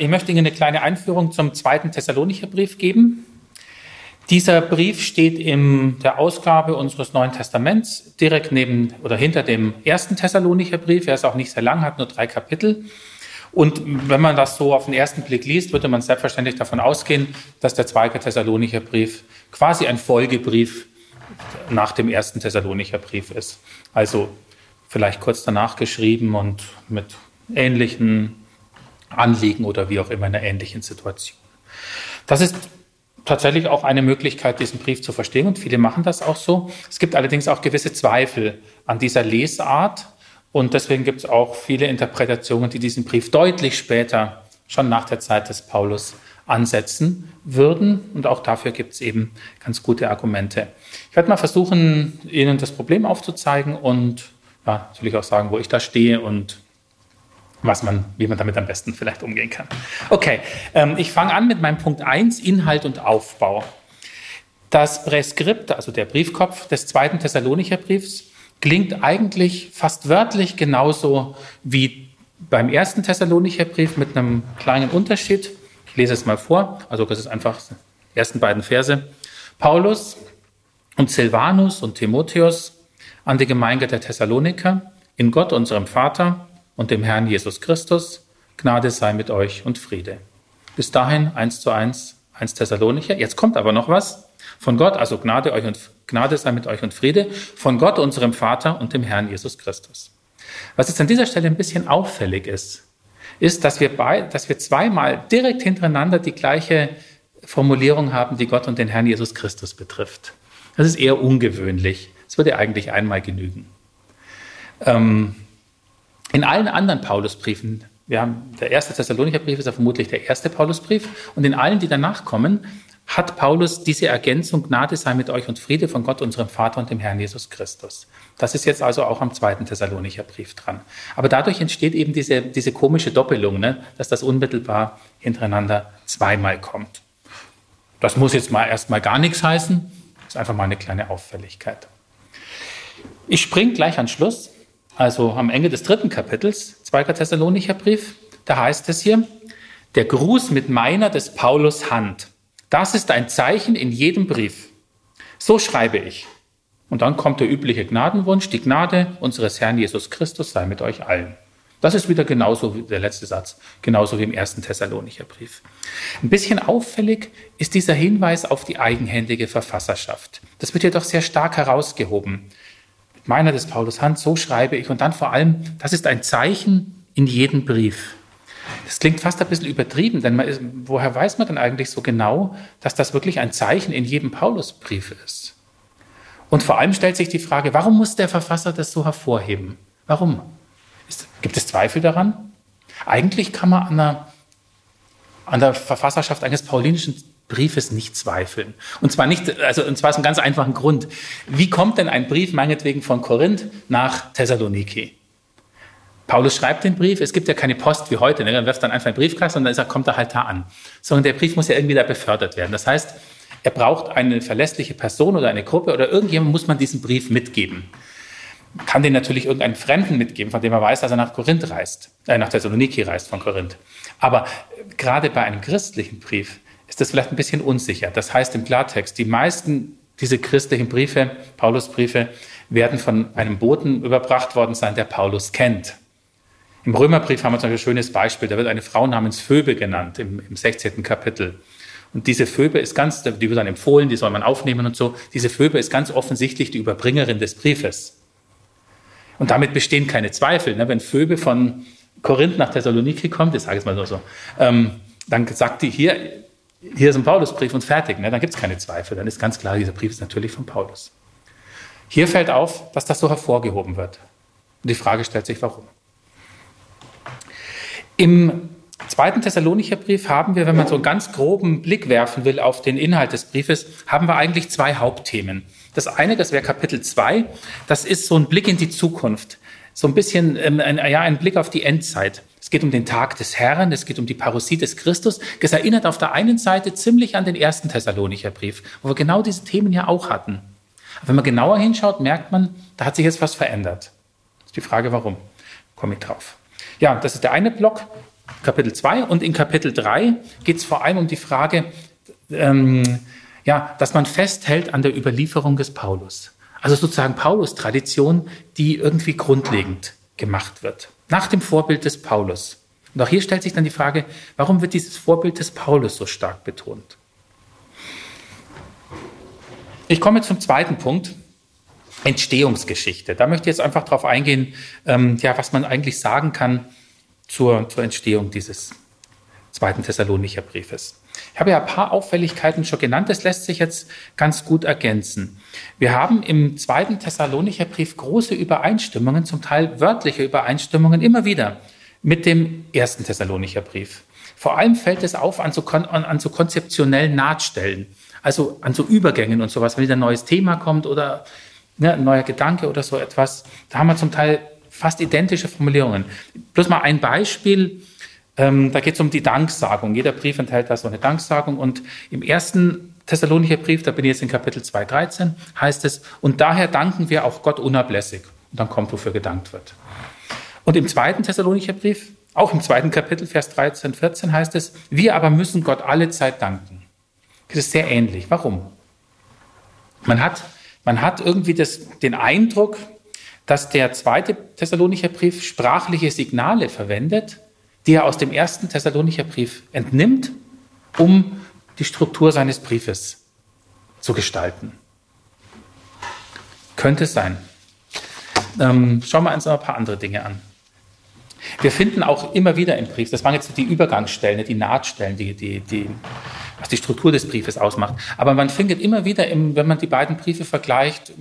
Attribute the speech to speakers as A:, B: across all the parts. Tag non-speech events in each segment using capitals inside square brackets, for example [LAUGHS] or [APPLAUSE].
A: ich möchte Ihnen eine kleine Einführung zum zweiten Thessalonicher Brief geben. Dieser Brief steht in der Ausgabe unseres Neuen Testaments direkt neben oder hinter dem ersten Thessalonicher Brief. Er ist auch nicht sehr lang, hat nur drei Kapitel. Und wenn man das so auf den ersten Blick liest, würde man selbstverständlich davon ausgehen, dass der zweite Thessalonicher Brief quasi ein Folgebrief nach dem ersten Thessalonicher Brief ist. Also vielleicht kurz danach geschrieben und mit ähnlichen Anliegen oder wie auch immer in einer ähnlichen Situation. Das ist tatsächlich auch eine Möglichkeit, diesen Brief zu verstehen und viele machen das auch so. Es gibt allerdings auch gewisse Zweifel an dieser Lesart und deswegen gibt es auch viele Interpretationen, die diesen Brief deutlich später, schon nach der Zeit des Paulus, ansetzen würden. Und auch dafür gibt es eben ganz gute Argumente. Ich werde mal versuchen, Ihnen das Problem aufzuzeigen und ja, natürlich auch sagen, wo ich da stehe und was man, wie man damit am besten vielleicht umgehen kann. Okay, ähm, ich fange an mit meinem Punkt 1, Inhalt und Aufbau. Das Präskript, also der Briefkopf des zweiten Thessalonicher Briefs, klingt eigentlich fast wörtlich genauso wie beim ersten Thessalonicher Brief mit einem kleinen Unterschied. Ich lese es mal vor, also das ist einfach die ersten beiden Verse. Paulus und Silvanus und Timotheus an die Gemeinde der Thessaloniker, in Gott unserem Vater und dem Herrn Jesus Christus, Gnade sei mit euch und Friede. Bis dahin eins zu eins, eins Thessalonicher. Jetzt kommt aber noch was von Gott, also Gnade, euch und, Gnade sei mit euch und Friede, von Gott, unserem Vater und dem Herrn Jesus Christus. Was jetzt an dieser Stelle ein bisschen auffällig ist, ist, dass wir, bei, dass wir zweimal direkt hintereinander die gleiche Formulierung haben, die Gott und den Herrn Jesus Christus betrifft. Das ist eher ungewöhnlich. Es würde eigentlich einmal genügen. Ähm, in allen anderen Paulusbriefen, wir haben, der erste Thessalonicher Brief ist ja vermutlich der erste Paulusbrief, und in allen, die danach kommen, hat Paulus diese Ergänzung, Gnade sei mit euch und Friede von Gott, unserem Vater und dem Herrn Jesus Christus. Das ist jetzt also auch am zweiten Thessalonicher Brief dran. Aber dadurch entsteht eben diese, diese komische Doppelung, ne, dass das unmittelbar hintereinander zweimal kommt. Das muss jetzt mal erstmal gar nichts heißen, das ist einfach mal eine kleine Auffälligkeit. Ich springe gleich an Schluss also am Ende des dritten Kapitels, 2. Thessalonicher Brief, da heißt es hier, der Gruß mit meiner des Paulus Hand. Das ist ein Zeichen in jedem Brief. So schreibe ich. Und dann kommt der übliche Gnadenwunsch, die Gnade unseres Herrn Jesus Christus sei mit euch allen. Das ist wieder genauso wie der letzte Satz, genauso wie im ersten Thessalonicher Brief. Ein bisschen auffällig ist dieser Hinweis auf die eigenhändige Verfasserschaft. Das wird jedoch sehr stark herausgehoben meiner des Paulus Hand, so schreibe ich. Und dann vor allem, das ist ein Zeichen in jedem Brief. Das klingt fast ein bisschen übertrieben, denn ist, woher weiß man denn eigentlich so genau, dass das wirklich ein Zeichen in jedem Paulusbrief ist? Und vor allem stellt sich die Frage, warum muss der Verfasser das so hervorheben? Warum? Ist, gibt es Zweifel daran? Eigentlich kann man an der, an der Verfasserschaft eines paulinischen Briefes nicht zweifeln. Und zwar nicht, also und zwar aus einem ganz einfachen Grund. Wie kommt denn ein Brief meinetwegen von Korinth nach Thessaloniki? Paulus schreibt den Brief, es gibt ja keine Post wie heute, ne? dann wirft dann einfach einen Briefkasten und dann er, kommt er halt da an. Sondern der Brief muss ja irgendwie da befördert werden. Das heißt, er braucht eine verlässliche Person oder eine Gruppe oder irgendjemand muss man diesen Brief mitgeben. Kann den natürlich irgendeinen Fremden mitgeben, von dem er weiß, dass er nach Korinth reist, äh, nach Thessaloniki reist von Korinth. Aber gerade bei einem christlichen Brief ist das vielleicht ein bisschen unsicher. Das heißt im Klartext, die meisten dieser christlichen Briefe, Paulusbriefe, werden von einem Boten überbracht worden sein, der Paulus kennt. Im Römerbrief haben wir zum Beispiel ein schönes Beispiel. Da wird eine Frau namens Phoebe genannt im, im 16. Kapitel. Und diese Phoebe ist ganz, die wird dann empfohlen, die soll man aufnehmen und so. Diese Phoebe ist ganz offensichtlich die Überbringerin des Briefes. Und damit bestehen keine Zweifel. Ne? Wenn Phoebe von Korinth nach Thessaloniki kommt, ich sage es mal so, so ähm, dann sagt die hier, hier ist ein Paulusbrief und fertig, ne? dann gibt es keine Zweifel. Dann ist ganz klar, dieser Brief ist natürlich von Paulus. Hier fällt auf, dass das so hervorgehoben wird. Und die Frage stellt sich, warum. Im zweiten Thessalonicher Brief haben wir, wenn man so einen ganz groben Blick werfen will auf den Inhalt des Briefes, haben wir eigentlich zwei Hauptthemen. Das eine, das wäre Kapitel 2, das ist so ein Blick in die Zukunft, so ein bisschen ähm, ein, ja, ein Blick auf die Endzeit. Es geht um den Tag des Herrn, es geht um die Parousie des Christus. Es erinnert auf der einen Seite ziemlich an den ersten Thessalonicher Brief, wo wir genau diese Themen ja auch hatten. Aber wenn man genauer hinschaut, merkt man, da hat sich jetzt was verändert. Das ist die Frage, warum? Komme ich drauf. Ja, das ist der eine Block. Kapitel 2 und in Kapitel 3 geht es vor allem um die Frage, ähm, ja, dass man festhält an der Überlieferung des Paulus. Also sozusagen Paulus-Tradition, die irgendwie grundlegend gemacht wird. Nach dem Vorbild des Paulus. Und auch hier stellt sich dann die Frage, warum wird dieses Vorbild des Paulus so stark betont? Ich komme zum zweiten Punkt, Entstehungsgeschichte. Da möchte ich jetzt einfach darauf eingehen, ähm, ja, was man eigentlich sagen kann zur, zur Entstehung dieses zweiten Thessalonicher Briefes. Ich habe ja ein paar Auffälligkeiten schon genannt, das lässt sich jetzt ganz gut ergänzen. Wir haben im zweiten Thessalonicher Brief große Übereinstimmungen, zum Teil wörtliche Übereinstimmungen, immer wieder mit dem ersten Thessalonicher Brief. Vor allem fällt es auf an so, an, an so konzeptionellen Nahtstellen, also an so Übergängen und sowas, wenn wieder ein neues Thema kommt oder ne, ein neuer Gedanke oder so etwas. Da haben wir zum Teil fast identische Formulierungen. Bloß mal ein Beispiel. Ähm, da geht es um die Danksagung. Jeder Brief enthält da so eine Danksagung. Und im ersten Thessalonicher Brief, da bin ich jetzt in Kapitel 2,13, heißt es, und daher danken wir auch Gott unablässig. Und dann kommt, wofür gedankt wird. Und im zweiten Thessalonicher Brief, auch im zweiten Kapitel, Vers 13, 14 heißt es, wir aber müssen Gott alle Zeit danken. Das ist sehr ähnlich. Warum? Man hat, man hat irgendwie das, den Eindruck, dass der zweite Thessalonicher Brief sprachliche Signale verwendet, die er aus dem ersten Thessalonicher Brief entnimmt, um die Struktur seines Briefes zu gestalten. Könnte es sein. Ähm, schauen wir uns noch ein paar andere Dinge an. Wir finden auch immer wieder im Brief, das waren jetzt die Übergangsstellen, die Nahtstellen, die, die, die, was die Struktur des Briefes ausmacht. Aber man findet immer wieder, im, wenn man die beiden Briefe vergleicht,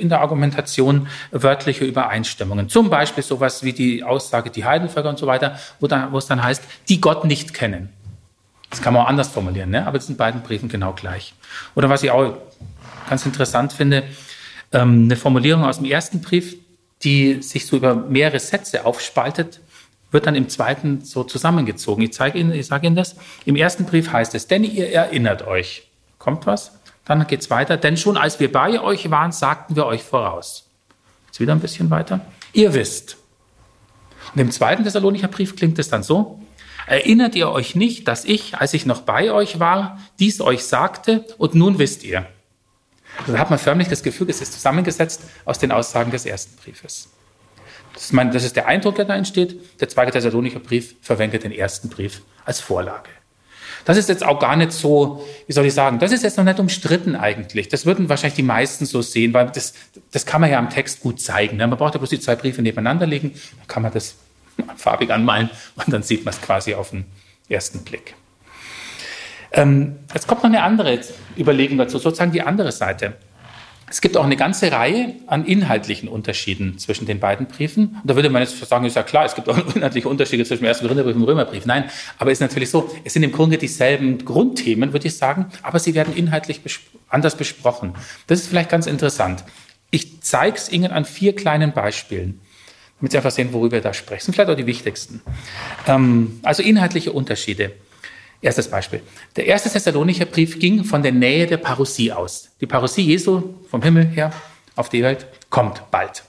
A: in der Argumentation wörtliche Übereinstimmungen. Zum Beispiel sowas wie die Aussage, die Heidenvölker und so weiter, wo, dann, wo es dann heißt, die Gott nicht kennen. Das kann man auch anders formulieren, ne? aber das sind beiden Briefen genau gleich. Oder was ich auch ganz interessant finde, ähm, eine Formulierung aus dem ersten Brief, die sich so über mehrere Sätze aufspaltet, wird dann im zweiten so zusammengezogen. Ich zeige Ihnen, ich sage Ihnen das. Im ersten Brief heißt es, denn ihr erinnert euch. Kommt was? Dann geht es weiter. Denn schon als wir bei euch waren, sagten wir euch voraus. Jetzt wieder ein bisschen weiter. Ihr wisst. Und im zweiten Thessalonicher Brief klingt es dann so. Erinnert ihr euch nicht, dass ich, als ich noch bei euch war, dies euch sagte und nun wisst ihr? Also da hat man förmlich das Gefühl, es ist zusammengesetzt aus den Aussagen des ersten Briefes. Das ist, mein, das ist der Eindruck, der da entsteht. Der zweite Thessalonicher Brief verwendet den ersten Brief als Vorlage. Das ist jetzt auch gar nicht so, wie soll ich sagen, das ist jetzt noch nicht umstritten eigentlich. Das würden wahrscheinlich die meisten so sehen, weil das, das kann man ja am Text gut zeigen. Ne? Man braucht ja bloß die zwei Briefe nebeneinander legen, dann kann man das [LAUGHS] farbig anmalen und dann sieht man es quasi auf den ersten Blick. Ähm, jetzt kommt noch eine andere Überlegung dazu, sozusagen die andere Seite. Es gibt auch eine ganze Reihe an inhaltlichen Unterschieden zwischen den beiden Briefen. Und da würde man jetzt sagen, ist ja klar, es gibt auch [LAUGHS] inhaltliche Unterschiede zwischen dem ersten Korintherbrief und dem Römerbrief. Nein, aber es ist natürlich so, es sind im Grunde dieselben Grundthemen, würde ich sagen, aber sie werden inhaltlich bes anders besprochen. Das ist vielleicht ganz interessant. Ich zeige es Ihnen an vier kleinen Beispielen, damit Sie einfach sehen, worüber wir da sprechen. Vielleicht auch die wichtigsten. Ähm, also inhaltliche Unterschiede. Erstes Beispiel. Der erste Thessalonicher Brief ging von der Nähe der Parousie aus. Die Parousie Jesu vom Himmel her auf die Welt kommt bald.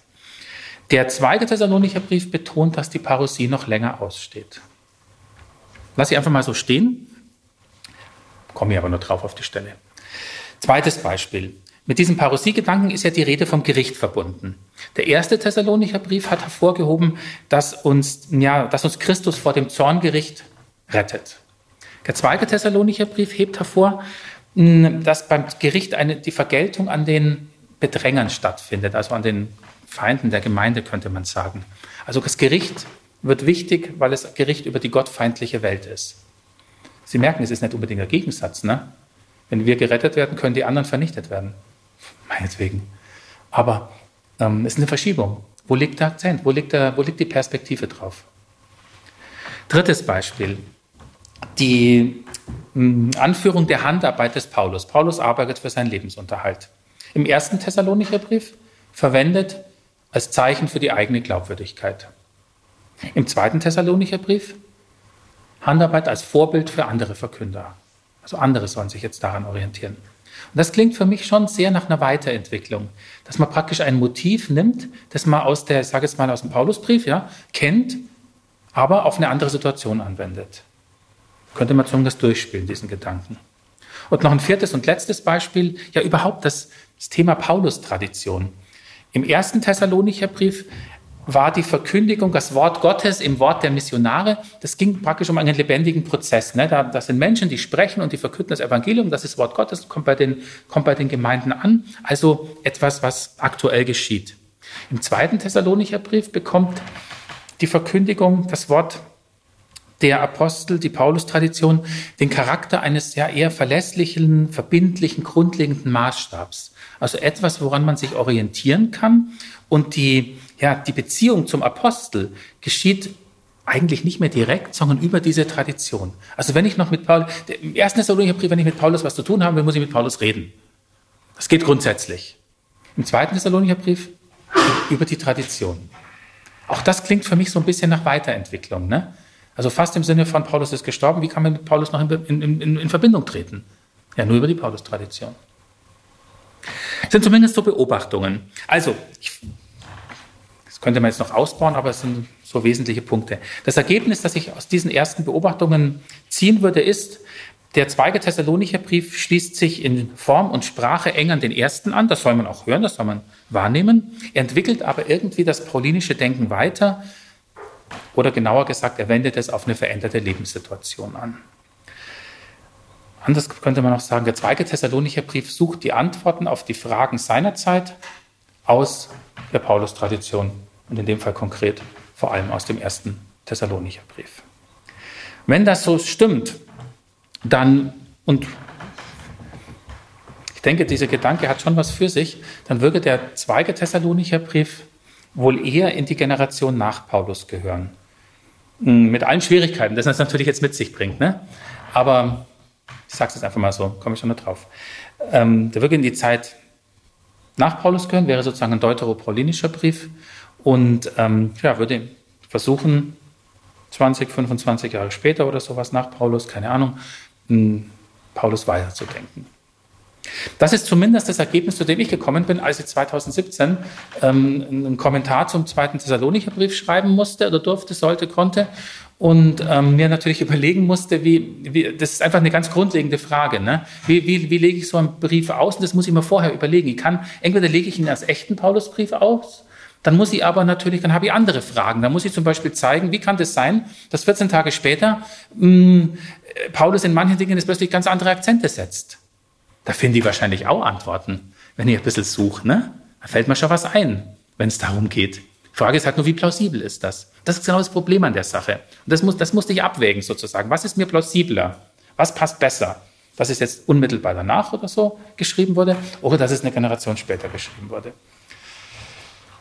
A: Der zweite Thessalonicher Brief betont, dass die Parousie noch länger aussteht. Lass ich einfach mal so stehen. Komme ich aber nur drauf auf die Stelle. Zweites Beispiel. Mit diesem Parousie-Gedanken ist ja die Rede vom Gericht verbunden. Der erste Thessalonicher Brief hat hervorgehoben, dass uns, ja, dass uns Christus vor dem Zorngericht rettet. Der zweite Thessalonicher Brief hebt hervor, dass beim Gericht eine, die Vergeltung an den Bedrängern stattfindet, also an den Feinden der Gemeinde, könnte man sagen. Also das Gericht wird wichtig, weil es Gericht über die gottfeindliche Welt ist. Sie merken, es ist nicht unbedingt der Gegensatz. Ne? Wenn wir gerettet werden, können die anderen vernichtet werden. Meinetwegen. Aber ähm, es ist eine Verschiebung. Wo liegt der Akzent? Wo liegt, der, wo liegt die Perspektive drauf? Drittes Beispiel die hm, Anführung der Handarbeit des Paulus. Paulus arbeitet für seinen Lebensunterhalt. Im ersten Thessalonicher Brief verwendet als Zeichen für die eigene Glaubwürdigkeit. Im zweiten Thessalonicher Brief Handarbeit als Vorbild für andere Verkünder. Also andere sollen sich jetzt daran orientieren. Und das klingt für mich schon sehr nach einer Weiterentwicklung, dass man praktisch ein Motiv nimmt, das man aus der, ich sage jetzt mal aus dem Paulusbrief, ja, kennt aber auf eine andere Situation anwendet. Könnte man zumindest durchspielen, diesen Gedanken. Und noch ein viertes und letztes Beispiel, ja überhaupt das, das Thema Paulus-Tradition. Im ersten Thessalonicher Brief war die Verkündigung, das Wort Gottes im Wort der Missionare, das ging praktisch um einen lebendigen Prozess. Ne? Da, das sind Menschen, die sprechen und die verkünden das Evangelium, das ist Wort Gottes, kommt bei, den, kommt bei den Gemeinden an. Also etwas, was aktuell geschieht. Im zweiten Thessalonicher Brief bekommt die Verkündigung, das Wort der Apostel, die Paulus-Tradition, den Charakter eines ja eher verlässlichen, verbindlichen, grundlegenden Maßstabs. Also etwas, woran man sich orientieren kann. Und die, ja, die Beziehung zum Apostel geschieht eigentlich nicht mehr direkt, sondern über diese Tradition. Also wenn ich noch mit Paulus, im ersten Thessalonicher wenn ich mit Paulus was zu tun habe, muss ich mit Paulus reden. Das geht grundsätzlich. Im zweiten Thessalonicher Brief über die Tradition. Auch das klingt für mich so ein bisschen nach Weiterentwicklung. Ne? Also fast im Sinne von Paulus ist gestorben, wie kann man mit Paulus noch in, in, in, in Verbindung treten? Ja, nur über die Paulus-Tradition. Sind zumindest so Beobachtungen. Also, ich, das könnte man jetzt noch ausbauen, aber es sind so wesentliche Punkte. Das Ergebnis, das ich aus diesen ersten Beobachtungen ziehen würde, ist, der zweite Thessalonicher Brief schließt sich in Form und Sprache eng an den ersten an. Das soll man auch hören, das soll man wahrnehmen. Er entwickelt aber irgendwie das paulinische Denken weiter oder genauer gesagt, er wendet es auf eine veränderte Lebenssituation an. Anders könnte man auch sagen, der zweite Thessalonicher Brief sucht die Antworten auf die Fragen seiner Zeit aus der Paulus-Tradition und in dem Fall konkret vor allem aus dem ersten Thessalonicher Brief. Wenn das so stimmt, dann, und ich denke, dieser Gedanke hat schon was für sich, dann würde der zweite Thessalonicher Brief wohl eher in die Generation nach Paulus gehören. Hm, mit allen Schwierigkeiten, das das natürlich jetzt mit sich bringt. Ne? Aber ich sage es jetzt einfach mal so, komme ich schon noch drauf. Ähm, der würde in die Zeit nach Paulus gehören, wäre sozusagen ein deuteropaulinischer Brief und ähm, ja, würde versuchen, 20, 25 Jahre später oder sowas nach Paulus, keine Ahnung, Paulus weiterzudenken. Das ist zumindest das Ergebnis, zu dem ich gekommen bin, als ich 2017 ähm, einen Kommentar zum zweiten Thessalonicher Brief schreiben musste oder durfte, sollte, konnte und ähm, mir natürlich [LAUGHS] überlegen musste, wie, wie, das ist einfach eine ganz grundlegende Frage, ne? wie, wie, wie lege ich so einen Brief aus? Und das muss ich mir vorher überlegen. Ich kann, entweder lege ich ihn als echten Paulusbrief aus, dann muss ich aber natürlich, dann habe ich andere Fragen. Dann muss ich zum Beispiel zeigen, wie kann das sein, dass 14 Tage später mh, mm, Paulus in manchen Dingen jetzt plötzlich ganz andere Akzente setzt. Da finde ich wahrscheinlich auch Antworten, wenn ich ein bisschen suche. Ne? Da fällt mir schon was ein, wenn es darum geht. Die Frage ist halt nur, wie plausibel ist das? Das ist genau das Problem an der Sache. Und das, muss, das musste ich abwägen sozusagen. Was ist mir plausibler? Was passt besser? Dass es jetzt unmittelbar danach oder so geschrieben wurde oder dass es eine Generation später geschrieben wurde.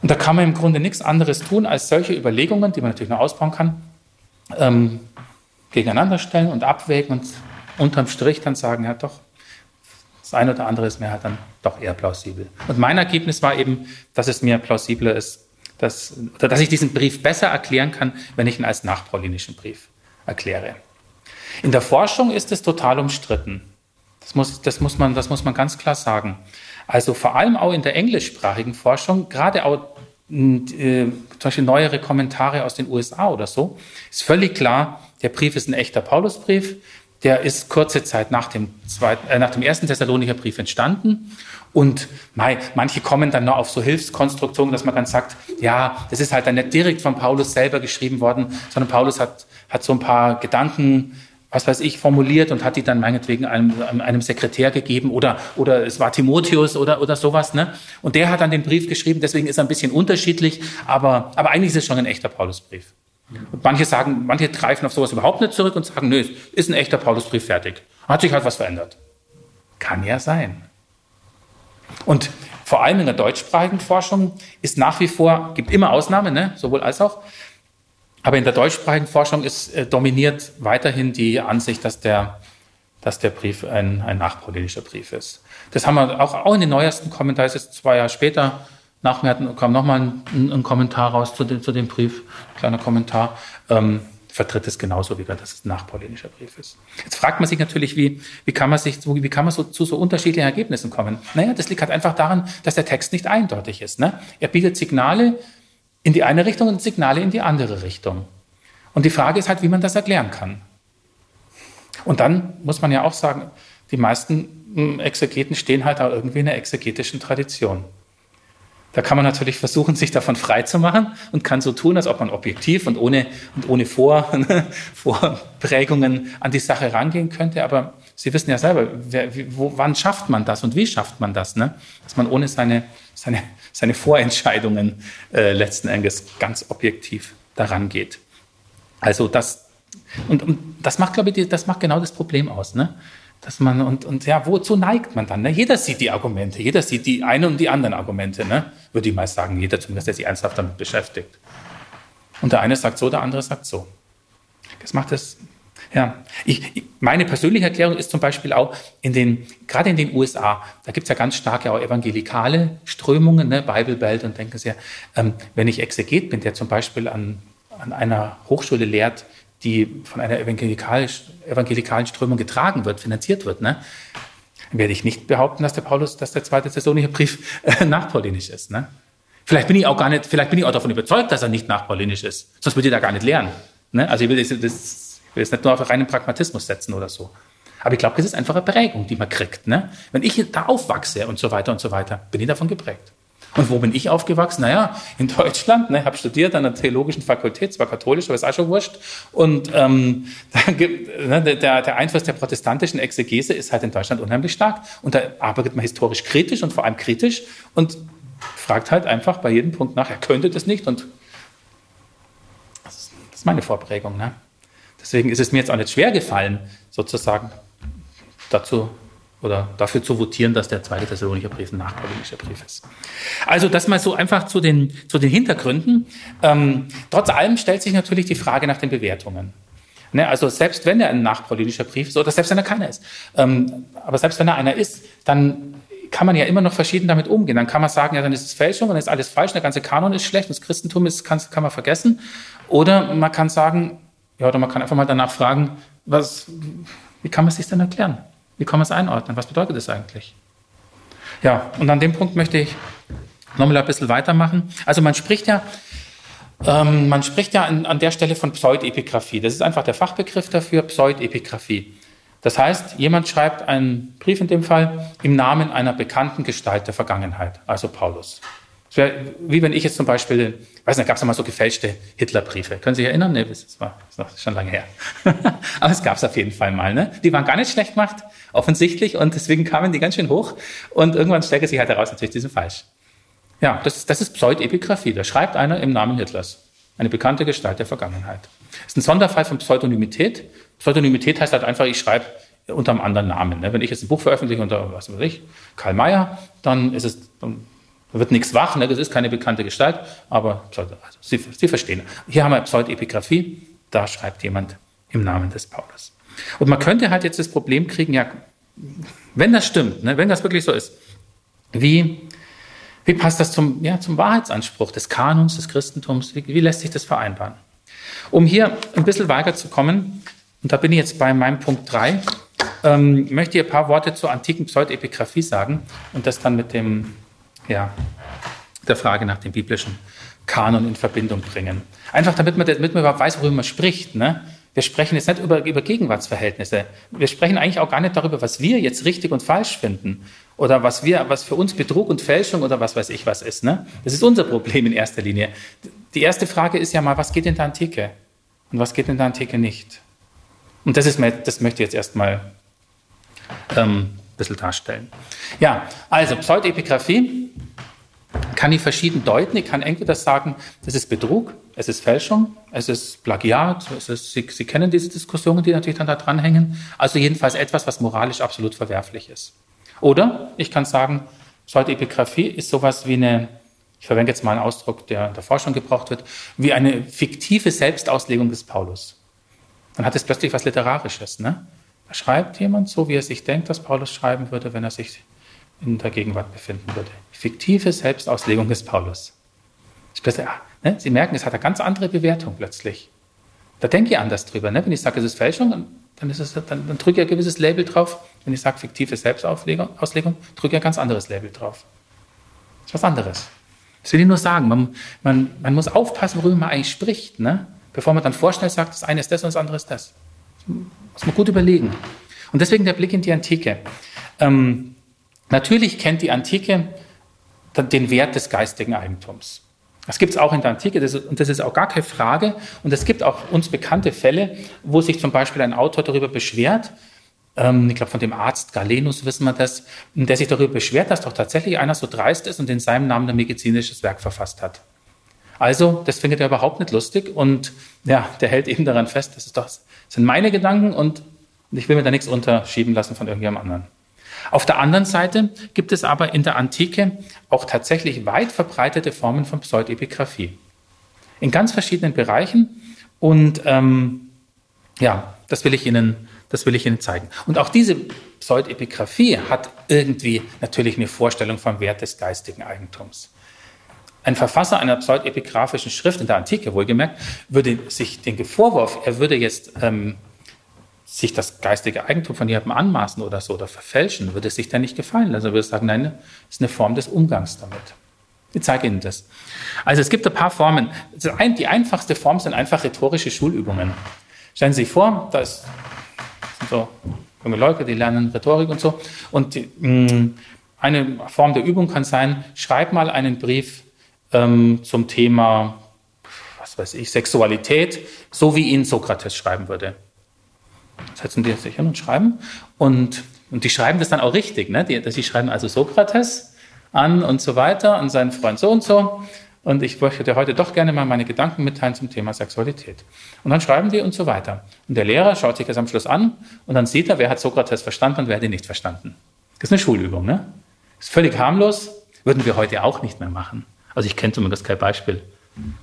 A: Und da kann man im Grunde nichts anderes tun, als solche Überlegungen, die man natürlich noch ausbauen kann, ähm, gegeneinander stellen und abwägen und unterm Strich dann sagen, ja doch, das eine oder andere ist mir halt dann doch eher plausibel. Und mein Ergebnis war eben, dass es mir plausibler ist, dass, dass ich diesen Brief besser erklären kann, wenn ich ihn als nachpaulinischen Brief erkläre. In der Forschung ist es total umstritten. Das muss, das muss, man, das muss man ganz klar sagen. Also vor allem auch in der englischsprachigen Forschung, gerade auch äh, zum Beispiel neuere Kommentare aus den USA oder so, ist völlig klar, der Brief ist ein echter Paulusbrief. Der ist kurze Zeit nach dem, zweiten, äh, nach dem ersten Thessalonicher Brief entstanden. Und mei, manche kommen dann noch auf so Hilfskonstruktionen, dass man dann sagt, ja, das ist halt dann nicht direkt von Paulus selber geschrieben worden, sondern Paulus hat, hat so ein paar Gedanken was weiß ich, formuliert und hat die dann meinetwegen einem, einem Sekretär gegeben oder, oder es war Timotheus oder, oder sowas. Ne? Und der hat dann den Brief geschrieben, deswegen ist er ein bisschen unterschiedlich, aber, aber eigentlich ist es schon ein echter Paulusbrief. Und manche sagen, manche greifen auf sowas überhaupt nicht zurück und sagen, nö, ist ein echter Paulusbrief fertig. Hat sich halt was verändert. Kann ja sein. Und vor allem in der deutschsprachigen Forschung ist nach wie vor, gibt immer Ausnahmen, ne, sowohl als auch, aber in der deutschsprachigen Forschung ist äh, dominiert weiterhin die Ansicht, dass der, dass der Brief ein, ein nachpaulinischer Brief ist. Das haben wir auch, auch in den neuesten Kommentaren, das ist zwei Jahre später, nach mir kam nochmal ein, ein Kommentar raus zu dem, zu dem Brief, ein kleiner Kommentar, ähm, vertritt es genauso wieder, dass es ein nachpaulinischer Brief ist. Jetzt fragt man sich natürlich, wie, wie kann man sich, wie kann man so, zu so unterschiedlichen Ergebnissen kommen? Naja, das liegt halt einfach daran, dass der Text nicht eindeutig ist. Ne? Er bietet Signale, in die eine Richtung und Signale in die andere Richtung. Und die Frage ist halt, wie man das erklären kann. Und dann muss man ja auch sagen, die meisten hm, Exegeten stehen halt auch irgendwie in der exegetischen Tradition. Da kann man natürlich versuchen, sich davon frei zu machen und kann so tun, als ob man objektiv und ohne, und ohne Vor, [LAUGHS] Vorprägungen an die Sache rangehen könnte. Aber Sie wissen ja selber, wer, wo, wann schafft man das und wie schafft man das? Ne? Dass man ohne seine, seine, seine Vorentscheidungen äh, letzten Endes ganz objektiv daran geht. Also das, und, und das macht, glaube ich, das macht genau das Problem aus. Ne? Dass man, und, und ja, wozu neigt man dann? Ne? Jeder sieht die Argumente, jeder sieht die einen und die anderen Argumente, ne? würde ich mal sagen, jeder zumindest, der sich ernsthaft damit beschäftigt. Und der eine sagt so, der andere sagt so. Das macht es, ja. Ich, meine persönliche Erklärung ist zum Beispiel auch in den, gerade in den USA, da gibt es ja ganz starke auch evangelikale Strömungen, ne? Bible Belt und denken sehr, ähm, wenn ich Exeget bin, der zum Beispiel an, an einer Hochschule lehrt, die von einer evangelikalen Strömung getragen wird, finanziert wird, ne, werde ich nicht behaupten, dass der Paulus, dass der zweite Thessalonicher Brief äh, nachpaulinisch ist. Ne? Vielleicht bin ich auch gar nicht, vielleicht bin ich auch davon überzeugt, dass er nicht nachpaulinisch ist. Sonst würde ich da gar nicht lernen. Ne? Also ich will, das, das, will das nicht nur auf reinen Pragmatismus setzen oder so. Aber ich glaube, das ist einfach eine Prägung, die man kriegt. Ne? Wenn ich da aufwachse und so weiter und so weiter, bin ich davon geprägt. Und wo bin ich aufgewachsen? Naja, in Deutschland. Ne, habe studiert an der Theologischen Fakultät, zwar katholisch, aber ist auch schon wurscht. Und ähm, [LAUGHS] gibt, ne, der, der Einfluss der protestantischen Exegese ist halt in Deutschland unheimlich stark. Und da arbeitet man historisch kritisch und vor allem kritisch und fragt halt einfach bei jedem Punkt nach, er könnte das nicht. Und das ist meine Vorprägung. Ne? Deswegen ist es mir jetzt auch nicht schwer gefallen, sozusagen dazu oder dafür zu votieren, dass der zweite Thessalonicher Brief ein nachpaulinischer Brief ist. Also das mal so einfach zu den, zu den Hintergründen. Ähm, trotz allem stellt sich natürlich die Frage nach den Bewertungen. Ne, also selbst wenn er ein nachpaulinischer Brief ist, oder selbst wenn er keiner ist, ähm, aber selbst wenn er einer ist, dann kann man ja immer noch verschieden damit umgehen. Dann kann man sagen, ja, dann ist es Fälschung, dann ist alles falsch, der ganze Kanon ist schlecht, das Christentum ist, kann, kann man vergessen. Oder man kann sagen, ja, oder man kann einfach mal danach fragen, was, wie kann man es sich denn erklären? Wie kann man es einordnen? Was bedeutet das eigentlich? Ja, und an dem Punkt möchte ich nochmal ein bisschen weitermachen. Also man spricht ja, ähm, man spricht ja an, an der Stelle von Pseudepigraphie. Das ist einfach der Fachbegriff dafür, Pseudepigraphie. Das heißt, jemand schreibt einen Brief in dem Fall im Namen einer bekannten Gestalt der Vergangenheit, also Paulus. Es wäre wie wenn ich jetzt zum Beispiel, weiß nicht, gab es mal so gefälschte Hitlerbriefe. Können Sie sich erinnern? Nee, das war das ist schon lange her. [LAUGHS] Aber es gab es auf jeden Fall mal. Ne? Die waren gar nicht schlecht gemacht, offensichtlich, und deswegen kamen die ganz schön hoch. Und irgendwann stellte sich halt heraus, natürlich, die sind falsch. Ja, das, das ist Pseudepigraphie. Da schreibt einer im Namen Hitlers. Eine bekannte Gestalt der Vergangenheit. Das ist ein Sonderfall von Pseudonymität. Pseudonymität heißt halt einfach, ich schreibe unter einem anderen Namen. Ne? Wenn ich jetzt ein Buch veröffentliche unter, was weiß ich, Karl Mayer, dann ist es, dann da wird nichts wach, ne? das ist keine bekannte Gestalt, aber also, Sie, Sie verstehen. Hier haben wir Pseudepigraphie, da schreibt jemand im Namen des Paulus. Und man könnte halt jetzt das Problem kriegen, ja, wenn das stimmt, ne, wenn das wirklich so ist, wie, wie passt das zum, ja, zum Wahrheitsanspruch des Kanons, des Christentums? Wie, wie lässt sich das vereinbaren? Um hier ein bisschen weiterzukommen, und da bin ich jetzt bei meinem Punkt 3, ähm, möchte ich ein paar Worte zur antiken Pseudepigraphie sagen und das dann mit dem ja, der Frage nach dem biblischen Kanon in Verbindung bringen. Einfach damit man, damit man überhaupt weiß, worüber man spricht. Ne? Wir sprechen jetzt nicht über, über Gegenwartsverhältnisse. Wir sprechen eigentlich auch gar nicht darüber, was wir jetzt richtig und falsch finden oder was wir, was für uns Betrug und Fälschung oder was weiß ich was ist. Ne? Das ist unser Problem in erster Linie. Die erste Frage ist ja mal, was geht in der Antike und was geht in der Antike nicht? Und das, ist, das möchte ich jetzt erstmal ähm, bisschen darstellen. Ja, also Pseudepigraphie kann ich verschieden deuten. Ich kann entweder sagen, das ist Betrug, es ist Fälschung, es ist Plagiat, es ist, Sie, Sie kennen diese Diskussionen, die natürlich dann da dranhängen. Also jedenfalls etwas, was moralisch absolut verwerflich ist. Oder ich kann sagen, Pseudepigraphie ist sowas wie eine, ich verwende jetzt mal einen Ausdruck, der in der Forschung gebraucht wird, wie eine fiktive Selbstauslegung des Paulus. Dann hat es plötzlich was Literarisches. Ne? Schreibt jemand so, wie er sich denkt, dass Paulus schreiben würde, wenn er sich in der Gegenwart befinden würde. Fiktive Selbstauslegung des Paulus. Ah, ne? Sie merken, es hat eine ganz andere Bewertung plötzlich. Da denke ich anders drüber. Ne? Wenn ich sage, es ist Fälschung, dann, ist es, dann, dann drücke ich ein gewisses Label drauf. Wenn ich sage, fiktive Selbstauslegung, drücke ich ein ganz anderes Label drauf. Das ist was anderes. Das will ich nur sagen. Man, man, man muss aufpassen, worüber man eigentlich spricht. Ne? bevor man dann vorschnell sagt, das eine ist das und das andere ist das. Muss man gut überlegen. Und deswegen der Blick in die Antike. Ähm, natürlich kennt die Antike den Wert des geistigen Eigentums. Das gibt es auch in der Antike das und das ist auch gar keine Frage. Und es gibt auch uns bekannte Fälle, wo sich zum Beispiel ein Autor darüber beschwert, ähm, ich glaube von dem Arzt Galenus wissen wir das, der sich darüber beschwert, dass doch tatsächlich einer so dreist ist und in seinem Namen ein medizinisches Werk verfasst hat. Also, das findet er überhaupt nicht lustig und ja, der hält eben daran fest, das, ist doch, das sind meine Gedanken und ich will mir da nichts unterschieben lassen von irgendjemand anderen. Auf der anderen Seite gibt es aber in der Antike auch tatsächlich weit verbreitete Formen von Pseudepigraphie. In ganz verschiedenen Bereichen. Und ähm, ja, das will ich Ihnen, das will ich Ihnen zeigen. Und auch diese Pseudepigraphie hat irgendwie natürlich eine Vorstellung vom Wert des geistigen Eigentums. Ein Verfasser einer pseudepigraphischen Schrift in der Antike, wohlgemerkt, würde sich den Vorwurf, er würde jetzt ähm, sich das geistige Eigentum von jemandem anmaßen oder so oder verfälschen, würde es sich dann nicht gefallen lassen. Er würde sagen, nein, das ist eine Form des Umgangs damit. Ich zeige Ihnen das. Also es gibt ein paar Formen. Die einfachste Form sind einfach rhetorische Schulübungen. Stellen Sie sich vor, da ist so junge Leute, die lernen Rhetorik und so. Und die, mm, eine Form der Übung kann sein, schreib mal einen Brief ähm, zum Thema, was weiß ich, Sexualität, so wie ihn Sokrates schreiben würde setzen die sich hin und schreiben. Und, und die schreiben das dann auch richtig. Ne? Die, die schreiben also Sokrates an und so weiter, an seinen Freund so und so. Und ich möchte dir heute doch gerne mal meine Gedanken mitteilen zum Thema Sexualität. Und dann schreiben die und so weiter. Und der Lehrer schaut sich das am Schluss an und dann sieht er, wer hat Sokrates verstanden und wer hat ihn nicht verstanden. Das ist eine Schulübung, ne? Ist völlig harmlos, würden wir heute auch nicht mehr machen. Also ich kenne zumindest kein Beispiel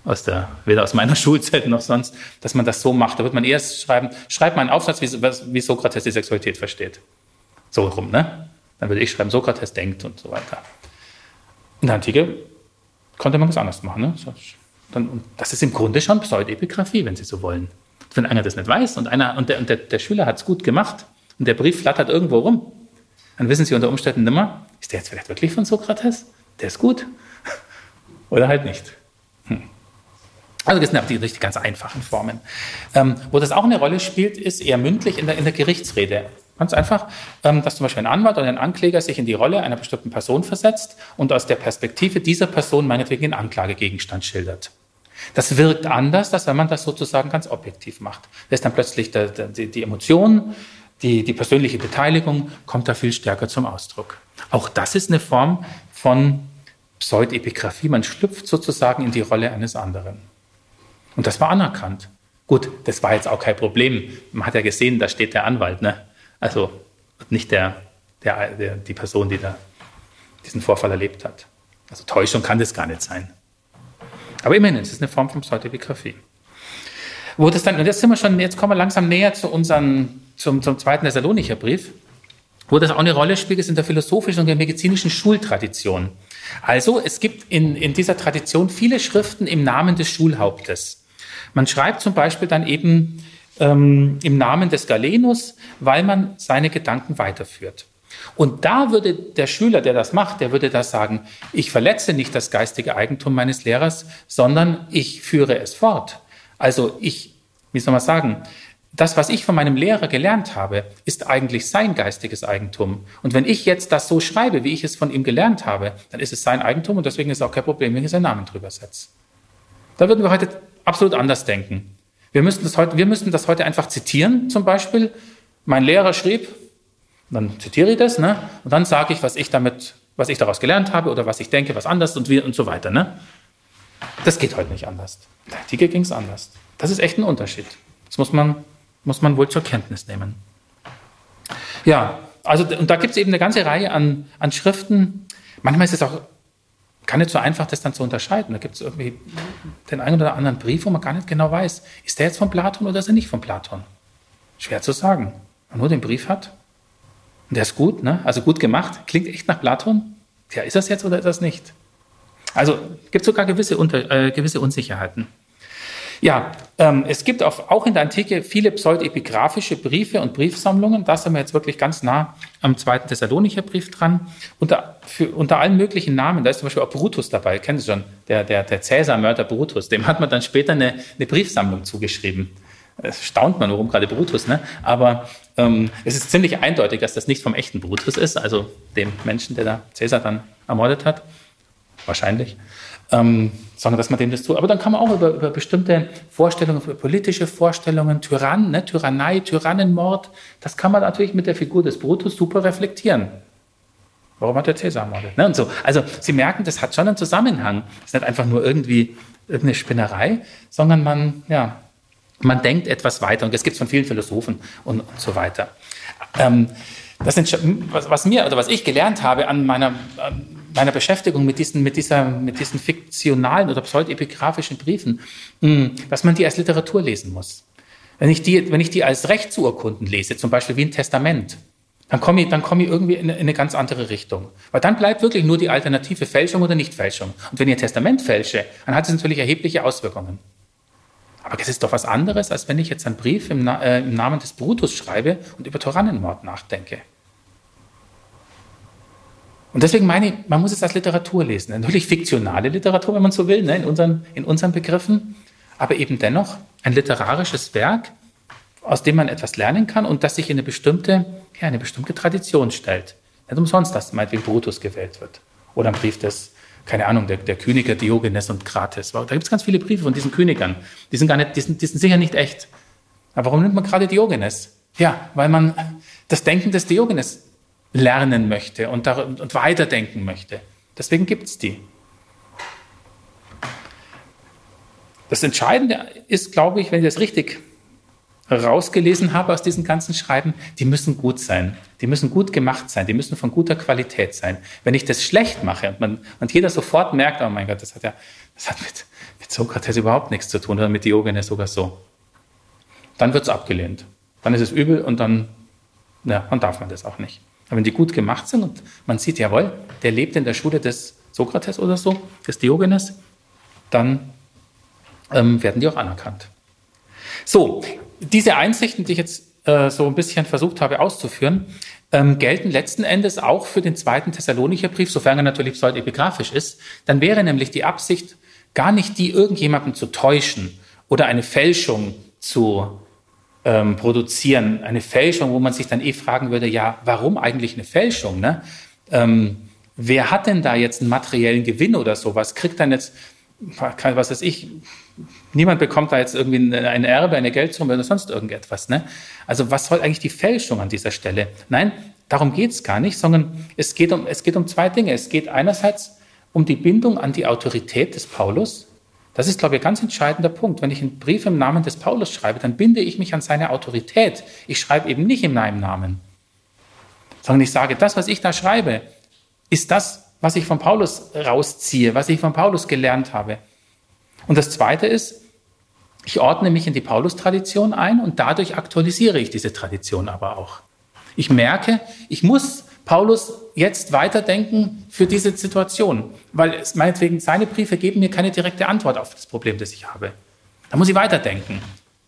A: aus der, weder aus meiner [LAUGHS] Schulzeit noch sonst, dass man das so macht. Da wird man erst schreiben, schreib mal einen Aufsatz, wie, wie Sokrates die Sexualität versteht. So rum, ne? Dann würde ich schreiben, Sokrates denkt und so weiter. In der Antike konnte man das anders machen. Ne? Dann, das ist im Grunde schon Pseudepigraphie, wenn Sie so wollen. Wenn einer das nicht weiß und, einer, und, der, und der, der Schüler hat es gut gemacht und der Brief flattert irgendwo rum, dann wissen Sie unter Umständen nimmer, ist der jetzt vielleicht wirklich von Sokrates? Der ist gut. Oder halt nicht. Hm. Also das sind auch die richtig ganz einfachen Formen. Ähm, wo das auch eine Rolle spielt, ist eher mündlich in der, in der Gerichtsrede. Ganz einfach, ähm, dass zum Beispiel ein Anwalt oder ein Ankläger sich in die Rolle einer bestimmten Person versetzt und aus der Perspektive dieser Person meinetwegen den Anklagegegenstand schildert. Das wirkt anders, als wenn man das sozusagen ganz objektiv macht. Da ist dann plötzlich der, der, die Emotion, die, die persönliche Beteiligung kommt da viel stärker zum Ausdruck. Auch das ist eine Form von Pseudepigraphie. Man schlüpft sozusagen in die Rolle eines anderen. Und das war anerkannt. Gut, das war jetzt auch kein Problem. Man hat ja gesehen, da steht der Anwalt, ne? Also nicht der, der, der, die Person, die da diesen Vorfall erlebt hat. Also Täuschung kann das gar nicht sein. Aber immerhin, es ist eine Form von Pseudepigraphie. Wo das dann, und jetzt sind wir schon, jetzt kommen wir langsam näher zu unserem, zum, zum zweiten Thessalonicher Brief. Wo das auch eine Rolle spielt, ist in der philosophischen und der medizinischen Schultradition. Also es gibt in, in dieser Tradition viele Schriften im Namen des Schulhauptes. Man schreibt zum Beispiel dann eben ähm, im Namen des Galenus, weil man seine Gedanken weiterführt. Und da würde der Schüler, der das macht, der würde da sagen, ich verletze nicht das geistige Eigentum meines Lehrers, sondern ich führe es fort. Also ich, wie soll man sagen, das, was ich von meinem Lehrer gelernt habe, ist eigentlich sein geistiges Eigentum. Und wenn ich jetzt das so schreibe, wie ich es von ihm gelernt habe, dann ist es sein Eigentum und deswegen ist es auch kein Problem, wenn ich seinen Namen drüber setze. Da würden wir heute absolut anders denken. Wir müssten das heute, wir müssten das heute einfach zitieren, zum Beispiel. Mein Lehrer schrieb, dann zitiere ich das, ne? Und dann sage ich, was ich damit, was ich daraus gelernt habe oder was ich denke, was anders und wie und so weiter, ne? Das geht heute nicht anders. In der Antike ging es anders. Das ist echt ein Unterschied. Das muss man muss man wohl zur Kenntnis nehmen. Ja, also und da gibt es eben eine ganze Reihe an, an Schriften. Manchmal ist es auch gar nicht so einfach, das dann zu unterscheiden. Da gibt es irgendwie den einen oder anderen Brief, wo man gar nicht genau weiß, ist der jetzt von Platon oder ist er nicht von Platon? Schwer zu sagen. Man nur den Brief hat und der ist gut, ne? also gut gemacht, klingt echt nach Platon. Ja, ist das jetzt oder ist das nicht? Also gibt es sogar gewisse, äh, gewisse Unsicherheiten. Ja, Ähm, es gibt auch, auch in der Antike viele pseudepigraphische Briefe und Briefsammlungen. Da sind wir jetzt wirklich ganz nah am zweiten Thessalonicher Brief dran. Unter, für, unter allen möglichen Namen. Da ist zum Beispiel auch Brutus dabei. Kennen Sie schon? Der, der, der Cäsar-Mörder Brutus. Dem hat man dann später eine, eine Briefsammlung zugeschrieben. Es staunt man, warum gerade Brutus, ne? Aber ähm, es ist ziemlich eindeutig, dass das nicht vom echten Brutus ist, also dem Menschen, der da Cäsar dann ermordet hat. Wahrscheinlich ähm, sondern dass man dem das tut. Aber dann kann man auch über, über bestimmte Vorstellungen, über politische Vorstellungen, Tyrann, ne, Tyrannei, Tyrannenmord, das kann man natürlich mit der Figur des Brutus super reflektieren. Warum hat der Cäsar ermordet? Ne, und so. Also Sie merken, das hat schon einen Zusammenhang. Es ist nicht einfach nur irgendwie irgendeine Spinnerei, sondern man, ja, man denkt etwas weiter. Und das gibt es von vielen Philosophen und, und so weiter. Ähm, das sind, was, was mir oder was ich gelernt habe an meiner, meiner Beschäftigung mit diesen, mit dieser, mit diesen fiktionalen oder pseudepigraphischen Briefen, hm, dass man die als Literatur lesen muss. Wenn ich die, wenn ich die als Rechtsurkunden lese, zum Beispiel wie ein Testament, dann komme ich, dann komme ich irgendwie in, in eine ganz andere Richtung. Weil dann bleibt wirklich nur die Alternative Fälschung oder Nichtfälschung. Und wenn ich ein Testament fälsche, dann hat es natürlich erhebliche Auswirkungen. Aber das ist doch was anderes, als wenn ich jetzt einen Brief im, äh, im Namen des Brutus schreibe und über Tyrannenmord nachdenke. Und deswegen meine ich, man muss es als Literatur lesen. Natürlich fiktionale Literatur, wenn man so will, ne, in, unseren, in unseren Begriffen, aber eben dennoch ein literarisches Werk, aus dem man etwas lernen kann und das sich in eine bestimmte, ja, eine bestimmte Tradition stellt. Nicht umsonst, dass meinetwegen Brutus gewählt wird. Oder ein Brief des, keine Ahnung, der, der Königer Diogenes und Krates. Da gibt es ganz viele Briefe von diesen Königern. Die sind, gar nicht, die sind, die sind sicher nicht echt. Aber warum nimmt man gerade Diogenes? Ja, weil man das Denken des Diogenes lernen möchte und, und weiterdenken möchte. Deswegen gibt es die. Das Entscheidende ist, glaube ich, wenn ich das richtig rausgelesen habe aus diesen ganzen Schreiben, die müssen gut sein. Die müssen gut gemacht sein. Die müssen von guter Qualität sein. Wenn ich das schlecht mache und, man, und jeder sofort merkt, oh mein Gott, das hat ja das hat mit, mit Sokrates überhaupt nichts zu tun oder mit Diogenes sogar so, dann wird es abgelehnt. Dann ist es übel und dann, ja, dann darf man das auch nicht. Aber wenn die gut gemacht sind und man sieht, jawohl, der lebt in der Schule des Sokrates oder so, des Diogenes, dann ähm, werden die auch anerkannt. So, diese Einsichten, die ich jetzt äh, so ein bisschen versucht habe auszuführen, ähm, gelten letzten Endes auch für den zweiten Thessalonicher Brief, sofern er natürlich pseudepigraphisch ist. Dann wäre nämlich die Absicht gar nicht die, irgendjemanden zu täuschen oder eine Fälschung zu ähm, produzieren. Eine Fälschung, wo man sich dann eh fragen würde, ja, warum eigentlich eine Fälschung? Ne? Ähm, wer hat denn da jetzt einen materiellen Gewinn oder sowas? Kriegt dann jetzt, was weiß ich, niemand bekommt da jetzt irgendwie ein Erbe, eine Geldsumme oder sonst irgendetwas. Ne? Also was soll eigentlich die Fälschung an dieser Stelle? Nein, darum geht es gar nicht, sondern es geht, um, es geht um zwei Dinge. Es geht einerseits um die Bindung an die Autorität des Paulus, das ist, glaube ich, ein ganz entscheidender Punkt. Wenn ich einen Brief im Namen des Paulus schreibe, dann binde ich mich an seine Autorität. Ich schreibe eben nicht in meinem Namen, sondern ich sage, das, was ich da schreibe, ist das, was ich von Paulus rausziehe, was ich von Paulus gelernt habe. Und das Zweite ist, ich ordne mich in die Paulus-Tradition ein und dadurch aktualisiere ich diese Tradition aber auch. Ich merke, ich muss Paulus jetzt weiterdenken für diese Situation, weil es meinetwegen seine Briefe geben mir keine direkte Antwort auf das Problem, das ich habe. Da muss ich weiterdenken.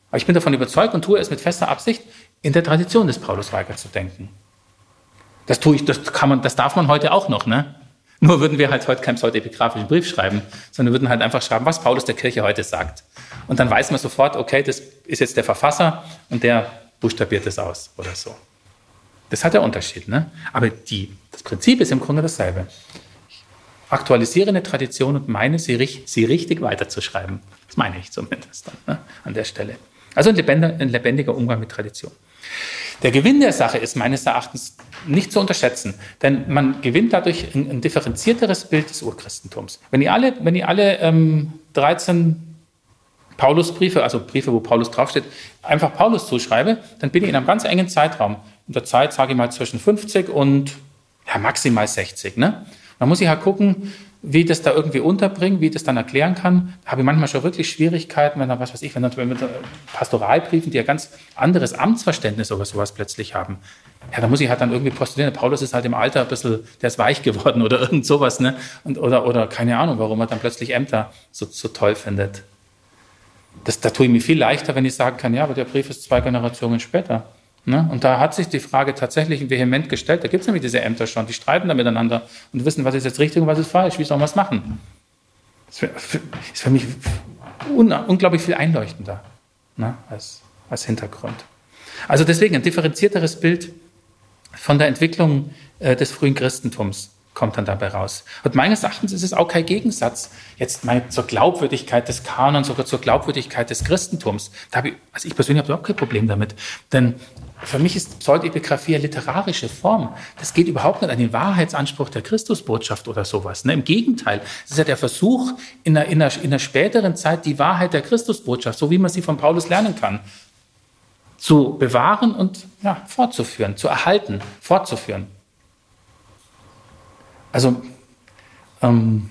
A: Aber ich bin davon überzeugt und tue es mit fester Absicht, in der Tradition des Paulus weiterzudenken. Das tue ich, das kann man, das darf man heute auch noch, ne? Nur würden wir halt heute keinen pseudepigraphischen Brief schreiben, sondern würden halt einfach schreiben, was Paulus der Kirche heute sagt. Und dann weiß man sofort, okay, das ist jetzt der Verfasser und der buchstabiert es aus oder so. Das hat der Unterschied. Ne? Aber die, das Prinzip ist im Grunde dasselbe. Ich aktualisiere eine Tradition und meine, sie, sie richtig weiterzuschreiben. Das meine ich zumindest dann, ne? an der Stelle. Also ein lebendiger, ein lebendiger Umgang mit Tradition. Der Gewinn der Sache ist meines Erachtens nicht zu unterschätzen, denn man gewinnt dadurch ein, ein differenzierteres Bild des Urchristentums. Wenn ihr alle, wenn ihr alle ähm, 13 Paulusbriefe, also Briefe, wo Paulus draufsteht, einfach Paulus zuschreibe, dann bin ich in einem ganz engen Zeitraum in der Zeit, sage ich mal, zwischen 50 und ja, maximal 60. Ne? Man muss ich halt gucken, wie das da irgendwie unterbringen, wie ich das dann erklären kann. Da habe ich manchmal schon wirklich Schwierigkeiten, wenn da, was weiß ich, wenn da mit Pastoralbriefen, die ja ganz anderes Amtsverständnis oder sowas plötzlich haben. Ja, da muss ich halt dann irgendwie postulieren. Paulus ist halt im Alter ein bisschen, der ist weich geworden oder [LAUGHS] irgend sowas, ne? Und, oder, oder keine Ahnung, warum er dann plötzlich Ämter so, so toll findet. Das, da tue ich mir viel leichter, wenn ich sagen kann, ja, aber der Brief ist zwei Generationen später. Ne? Und da hat sich die Frage tatsächlich vehement gestellt. Da gibt es nämlich diese Ämter schon, die streiten da miteinander und wissen, was ist jetzt richtig und was ist falsch, wie soll man es machen. Das ist für mich unglaublich viel einleuchtender ne? als, als Hintergrund. Also deswegen ein differenzierteres Bild von der Entwicklung äh, des frühen Christentums kommt dann dabei raus. Und meines Erachtens ist es auch kein Gegensatz jetzt mal zur Glaubwürdigkeit des Kanons, sogar zur Glaubwürdigkeit des Christentums. Da habe ich, also ich persönlich habe überhaupt kein Problem damit. Denn für mich ist Pseudepigraphie eine literarische Form. Das geht überhaupt nicht an den Wahrheitsanspruch der Christusbotschaft oder sowas. Ne? Im Gegenteil, es ist ja der Versuch, in einer, in, einer, in einer späteren Zeit die Wahrheit der Christusbotschaft, so wie man sie von Paulus lernen kann, zu bewahren und ja, fortzuführen, zu erhalten, fortzuführen. Also ähm,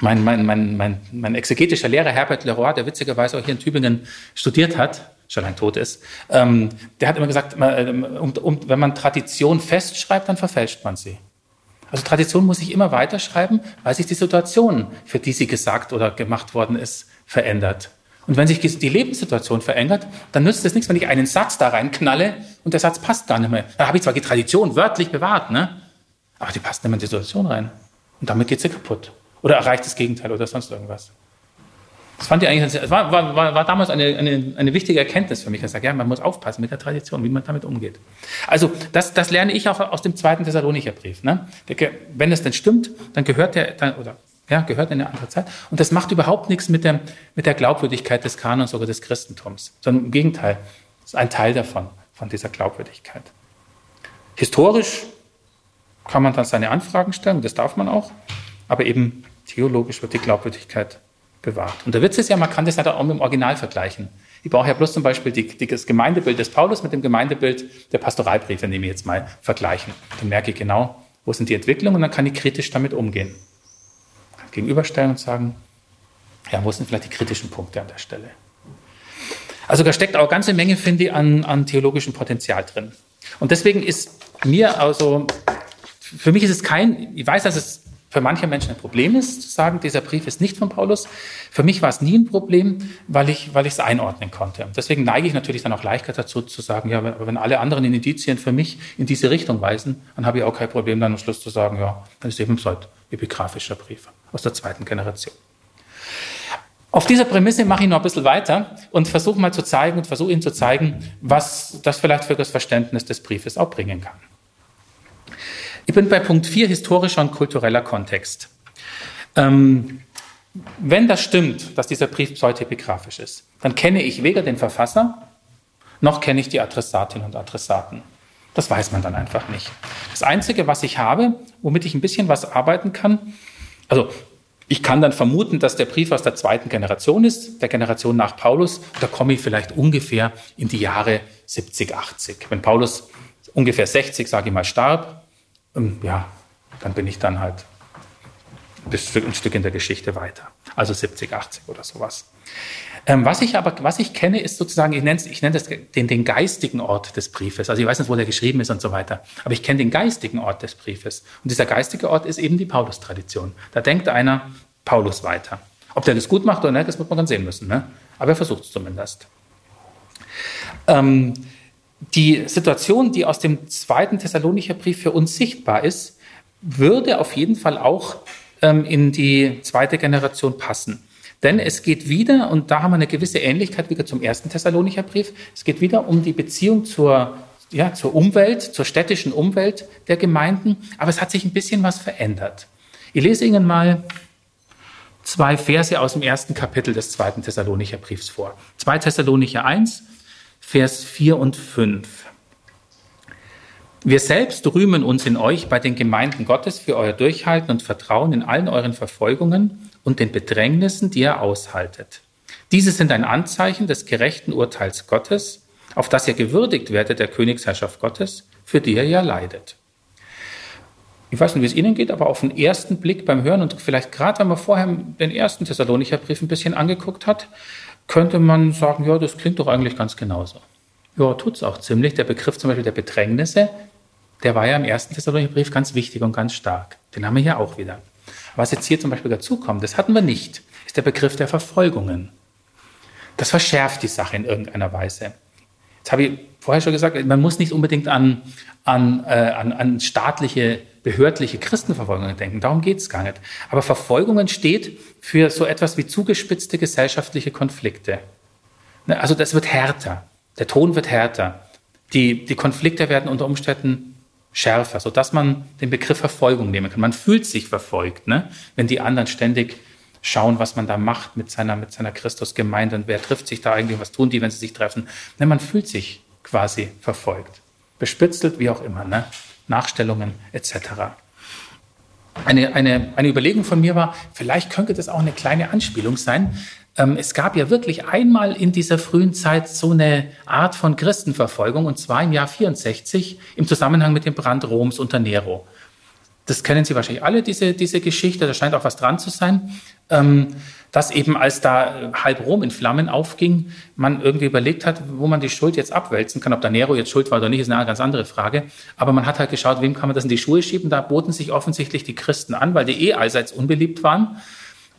A: mein, mein, mein, mein, mein exegetischer Lehrer Herbert Leroy, der witzigerweise auch hier in Tübingen studiert hat, schon lange tot ist, ähm, der hat immer gesagt, ähm, um, um, wenn man Tradition festschreibt, dann verfälscht man sie. Also Tradition muss sich immer weiterschreiben, weil sich die Situation, für die sie gesagt oder gemacht worden ist, verändert. Und wenn sich die Lebenssituation verändert, dann nützt es nichts, wenn ich einen Satz da reinknalle und der Satz passt gar nicht mehr. Da habe ich zwar die Tradition wörtlich bewahrt, ne? Aber die passt nicht mehr in die Situation rein. Und damit geht sie kaputt. Oder erreicht das Gegenteil oder sonst irgendwas. Das fand ich eigentlich, war, war, war, war damals eine, eine, eine wichtige Erkenntnis für mich. Ich sage, ja, man muss aufpassen mit der Tradition, wie man damit umgeht. Also, das, das lerne ich auch aus dem zweiten Thessalonicher Brief. Ne? Wenn es denn stimmt, dann gehört der, dann, oder ja, gehört in eine andere Zeit. Und das macht überhaupt nichts mit der, mit der Glaubwürdigkeit des Kanons oder des Christentums, sondern im Gegenteil, das ist ein Teil davon, von dieser Glaubwürdigkeit. Historisch kann man dann seine Anfragen stellen, das darf man auch, aber eben theologisch wird die Glaubwürdigkeit bewahrt. Und der Witz ist ja, man kann das halt auch mit dem Original vergleichen. Ich brauche ja bloß zum Beispiel die, die, das Gemeindebild des Paulus mit dem Gemeindebild der Pastoralbriefe, nehme ich jetzt mal vergleichen. Dann merke ich genau, wo sind die Entwicklungen und dann kann ich kritisch damit umgehen gegenüberstellen und sagen, ja, wo sind vielleicht die kritischen Punkte an der Stelle? Also da steckt auch eine ganze Menge, finde ich, an, an theologischem Potenzial drin. Und deswegen ist mir also, für mich ist es kein, ich weiß, dass es für manche Menschen ein Problem ist, zu sagen, dieser Brief ist nicht von Paulus. Für mich war es nie ein Problem, weil ich, weil ich es einordnen konnte. Deswegen neige ich natürlich dann auch leichter dazu zu sagen, ja, aber wenn alle anderen Indizien für mich in diese Richtung weisen, dann habe ich auch kein Problem, dann am Schluss zu sagen, ja, dann ist eben so ein epigraphischer Brief aus der zweiten Generation. Auf dieser Prämisse mache ich noch ein bisschen weiter und versuche mal zu zeigen und versuche Ihnen zu zeigen, was das vielleicht für das Verständnis des Briefes auch bringen kann. Ich bin bei Punkt 4 historischer und kultureller Kontext. Ähm, wenn das stimmt, dass dieser Brief pseudepigraphisch ist, dann kenne ich weder den Verfasser, noch kenne ich die Adressatinnen und Adressaten. Das weiß man dann einfach nicht. Das Einzige, was ich habe, womit ich ein bisschen was arbeiten kann, also ich kann dann vermuten, dass der Brief aus der zweiten Generation ist, der Generation nach Paulus. Da komme ich vielleicht ungefähr in die Jahre 70, 80. Wenn Paulus ungefähr 60, sage ich mal, starb, ähm, ja, dann bin ich dann halt ein Stück in der Geschichte weiter. Also 70, 80 oder sowas. Ähm, was ich aber, was ich kenne, ist sozusagen, ich nenne, ich nenne das den, den geistigen Ort des Briefes. Also ich weiß nicht, wo der geschrieben ist und so weiter. Aber ich kenne den geistigen Ort des Briefes. Und dieser geistige Ort ist eben die Paulus-Tradition. Da denkt einer Paulus weiter. Ob der das gut macht oder nicht, das wird man dann sehen müssen. Ne? Aber er versucht es zumindest. Ähm, die Situation, die aus dem zweiten Thessalonicher Brief für uns sichtbar ist, würde auf jeden Fall auch ähm, in die zweite Generation passen. Denn es geht wieder, und da haben wir eine gewisse Ähnlichkeit wieder zum ersten Thessalonicher Brief, es geht wieder um die Beziehung zur, ja, zur Umwelt, zur städtischen Umwelt der Gemeinden, aber es hat sich ein bisschen was verändert. Ich lese Ihnen mal zwei Verse aus dem ersten Kapitel des zweiten Thessalonicher Briefs vor. 2 Thessalonicher 1, Vers 4 und 5. Wir selbst rühmen uns in euch bei den Gemeinden Gottes für euer Durchhalten und Vertrauen in allen euren Verfolgungen und den Bedrängnissen, die ihr aushaltet. Diese sind ein Anzeichen des gerechten Urteils Gottes, auf das ihr gewürdigt werdet der Königsherrschaft Gottes, für die ihr ja leidet. Ich weiß nicht, wie es Ihnen geht, aber auf den ersten Blick beim Hören und vielleicht gerade, wenn man vorher den ersten Thessalonicher Brief ein bisschen angeguckt hat, könnte man sagen, ja, das klingt doch eigentlich ganz genauso. Ja, tut es auch ziemlich. Der Begriff zum Beispiel der Bedrängnisse, der war ja im ersten Thessalonicher Brief ganz wichtig und ganz stark. Den haben wir hier auch wieder. Was jetzt hier zum Beispiel dazukommt, das hatten wir nicht, ist der Begriff der Verfolgungen. Das verschärft die Sache in irgendeiner Weise. Jetzt habe ich vorher schon gesagt, man muss nicht unbedingt an, an, äh, an, an staatliche, behördliche Christenverfolgungen denken. Darum geht es gar nicht. Aber Verfolgungen steht für so etwas wie zugespitzte gesellschaftliche Konflikte. Ne, also das wird härter. Der Ton wird härter. Die, die Konflikte werden unter Umständen schärfer, sodass man den Begriff Verfolgung nehmen kann. Man fühlt sich verfolgt, ne? wenn die anderen ständig schauen, was man da macht mit seiner, mit seiner Christusgemeinde und wer trifft sich da eigentlich, was tun die, wenn sie sich treffen. Ne, man fühlt sich quasi verfolgt, bespitzelt, wie auch immer, ne? Nachstellungen etc. Eine, eine, eine Überlegung von mir war, vielleicht könnte das auch eine kleine Anspielung sein. Ähm, es gab ja wirklich einmal in dieser frühen Zeit so eine Art von Christenverfolgung, und zwar im Jahr 64 im Zusammenhang mit dem Brand Roms unter Nero. Das kennen Sie wahrscheinlich alle, diese, diese Geschichte, da scheint auch was dran zu sein ähm, dass eben als da halb Rom in Flammen aufging, man irgendwie überlegt hat, wo man die Schuld jetzt abwälzen kann. Ob da Nero jetzt schuld war oder nicht, ist eine ganz andere Frage. Aber man hat halt geschaut, wem kann man das in die Schuhe schieben. Da boten sich offensichtlich die Christen an, weil die eh allseits unbeliebt waren.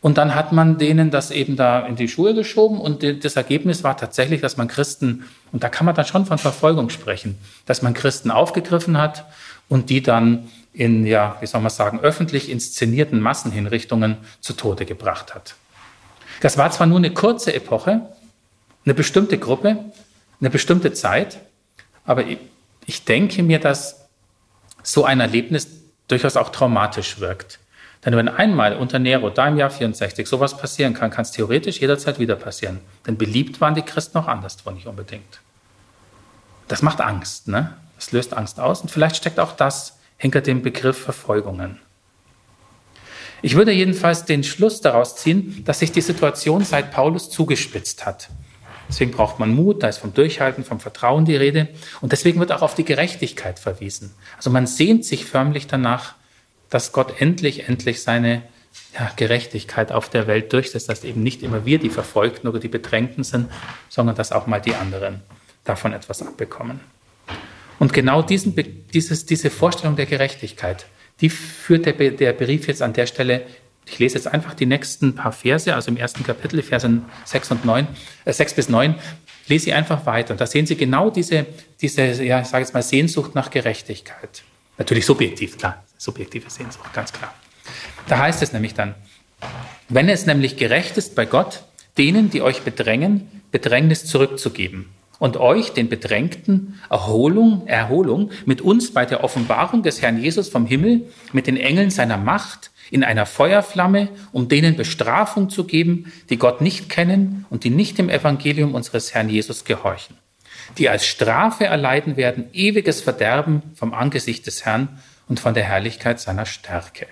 A: Und dann hat man denen das eben da in die Schuhe geschoben und das Ergebnis war tatsächlich, dass man Christen, und da kann man dann schon von Verfolgung sprechen, dass man Christen aufgegriffen hat und die dann in, ja, wie soll man sagen, öffentlich inszenierten Massenhinrichtungen zu Tode gebracht hat. Das war zwar nur eine kurze Epoche, eine bestimmte Gruppe, eine bestimmte Zeit, aber ich denke mir, dass so ein Erlebnis durchaus auch traumatisch wirkt. Denn wenn einmal unter Nero, da im Jahr 64, sowas passieren kann, kann es theoretisch jederzeit wieder passieren. Denn beliebt waren die Christen auch anderswo nicht unbedingt. Das macht Angst, ne? Das löst Angst aus und vielleicht steckt auch das hinter dem Begriff Verfolgungen. Ich würde jedenfalls den Schluss daraus ziehen, dass sich die Situation seit Paulus zugespitzt hat. Deswegen braucht man Mut, da ist vom Durchhalten, vom Vertrauen die Rede. Und deswegen wird auch auf die Gerechtigkeit verwiesen. Also man sehnt sich förmlich danach, dass Gott endlich, endlich seine ja, Gerechtigkeit auf der Welt durchsetzt, dass eben nicht immer wir die Verfolgten oder die Bedrängten sind, sondern dass auch mal die anderen davon etwas abbekommen. Und genau diesen, dieses, diese Vorstellung der Gerechtigkeit, die führt der, der Brief jetzt an der Stelle ich lese jetzt einfach die nächsten paar Verse, also im ersten Kapitel, Verse 6 und 9, äh 6 bis 9, lese ich einfach weiter. Und da sehen Sie genau diese, diese ja, ich sage jetzt mal, Sehnsucht nach Gerechtigkeit. Natürlich subjektiv, klar, subjektive Sehnsucht, ganz klar. Da heißt es nämlich dann, wenn es nämlich gerecht ist bei Gott, denen, die euch bedrängen, Bedrängnis zurückzugeben und euch, den Bedrängten, Erholung, Erholung mit uns bei der Offenbarung des Herrn Jesus vom Himmel, mit den Engeln seiner Macht, in einer Feuerflamme, um denen Bestrafung zu geben, die Gott nicht kennen und die nicht dem Evangelium unseres Herrn Jesus gehorchen, die als Strafe erleiden werden ewiges Verderben vom Angesicht des Herrn und von der Herrlichkeit seiner Stärke.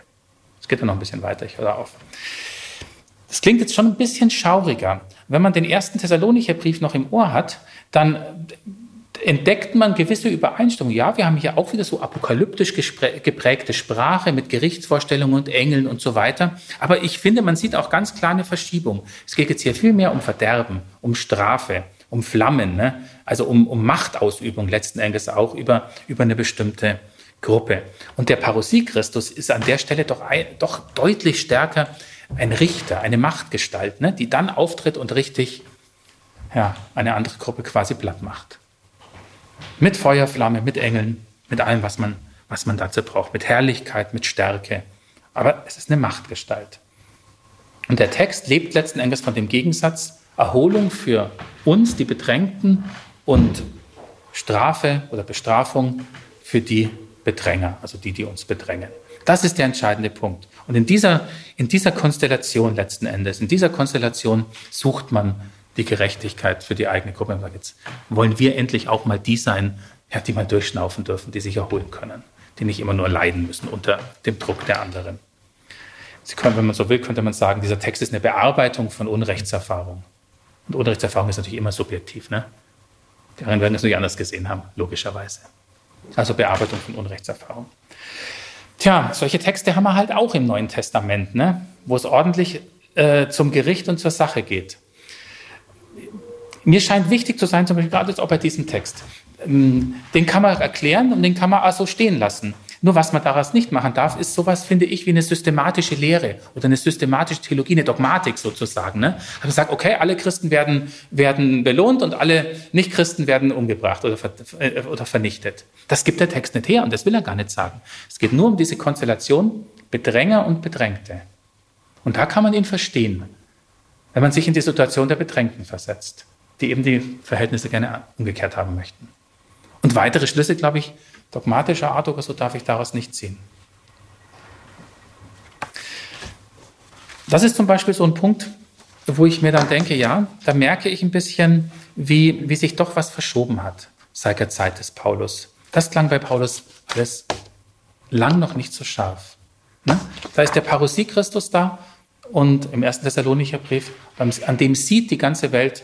A: Es geht dann noch ein bisschen weiter, ich höre auf. Das klingt jetzt schon ein bisschen schauriger. Wenn man den ersten Thessalonicher Brief noch im Ohr hat, dann entdeckt man gewisse Übereinstimmungen. Ja, wir haben hier auch wieder so apokalyptisch geprägte Sprache mit Gerichtsvorstellungen und Engeln und so weiter. Aber ich finde, man sieht auch ganz klar eine Verschiebung. Es geht jetzt hier viel mehr um Verderben, um Strafe, um Flammen, ne? also um, um Machtausübung letzten Endes auch über, über eine bestimmte Gruppe. Und der Parousie Christus ist an der Stelle doch, ein, doch deutlich stärker ein Richter, eine Machtgestalt, ne? die dann auftritt und richtig ja, eine andere Gruppe quasi platt macht. Mit Feuerflamme, mit Engeln, mit allem, was man, was man dazu braucht, mit Herrlichkeit, mit Stärke. Aber es ist eine Machtgestalt. Und der Text lebt letzten Endes von dem Gegensatz Erholung für uns, die Bedrängten, und Strafe oder Bestrafung für die Bedränger, also die, die uns bedrängen. Das ist der entscheidende Punkt. Und in dieser, in dieser Konstellation letzten Endes, in dieser Konstellation sucht man die Gerechtigkeit für die eigene Gruppe. Und jetzt wollen wir endlich auch mal die sein, ja, die mal durchschnaufen dürfen, die sich erholen können, die nicht immer nur leiden müssen unter dem Druck der anderen. Sie können, wenn man so will, könnte man sagen, dieser Text ist eine Bearbeitung von Unrechtserfahrung. Und Unrechtserfahrung ist natürlich immer subjektiv. Ne? Die anderen werden es natürlich anders gesehen haben, logischerweise. Also Bearbeitung von Unrechtserfahrung. Tja, solche Texte haben wir halt auch im Neuen Testament, ne? wo es ordentlich äh, zum Gericht und zur Sache geht. Mir scheint wichtig zu sein, zum Beispiel gerade jetzt auch bei diesem Text. Ähm, den kann man erklären und den kann man also stehen lassen. Nur was man daraus nicht machen darf, ist sowas, finde ich, wie eine systematische Lehre oder eine systematische Theologie, eine Dogmatik sozusagen. Ne? Man sagt, okay, alle Christen werden, werden belohnt und alle Nichtchristen werden umgebracht oder, äh, oder vernichtet. Das gibt der Text nicht her und das will er gar nicht sagen. Es geht nur um diese Konstellation Bedränger und Bedrängte. Und da kann man ihn verstehen, wenn man sich in die Situation der Bedrängten versetzt, die eben die Verhältnisse gerne umgekehrt haben möchten. Und weitere Schlüsse, glaube ich, dogmatischer Art oder so darf ich daraus nicht ziehen. Das ist zum Beispiel so ein Punkt, wo ich mir dann denke, ja, da merke ich ein bisschen, wie, wie sich doch was verschoben hat seit der Zeit des Paulus. Das klang bei Paulus alles lang noch nicht so scharf. Ne? Da ist der Parousie Christus da und im ersten Thessalonicher Brief, an dem sieht die ganze Welt,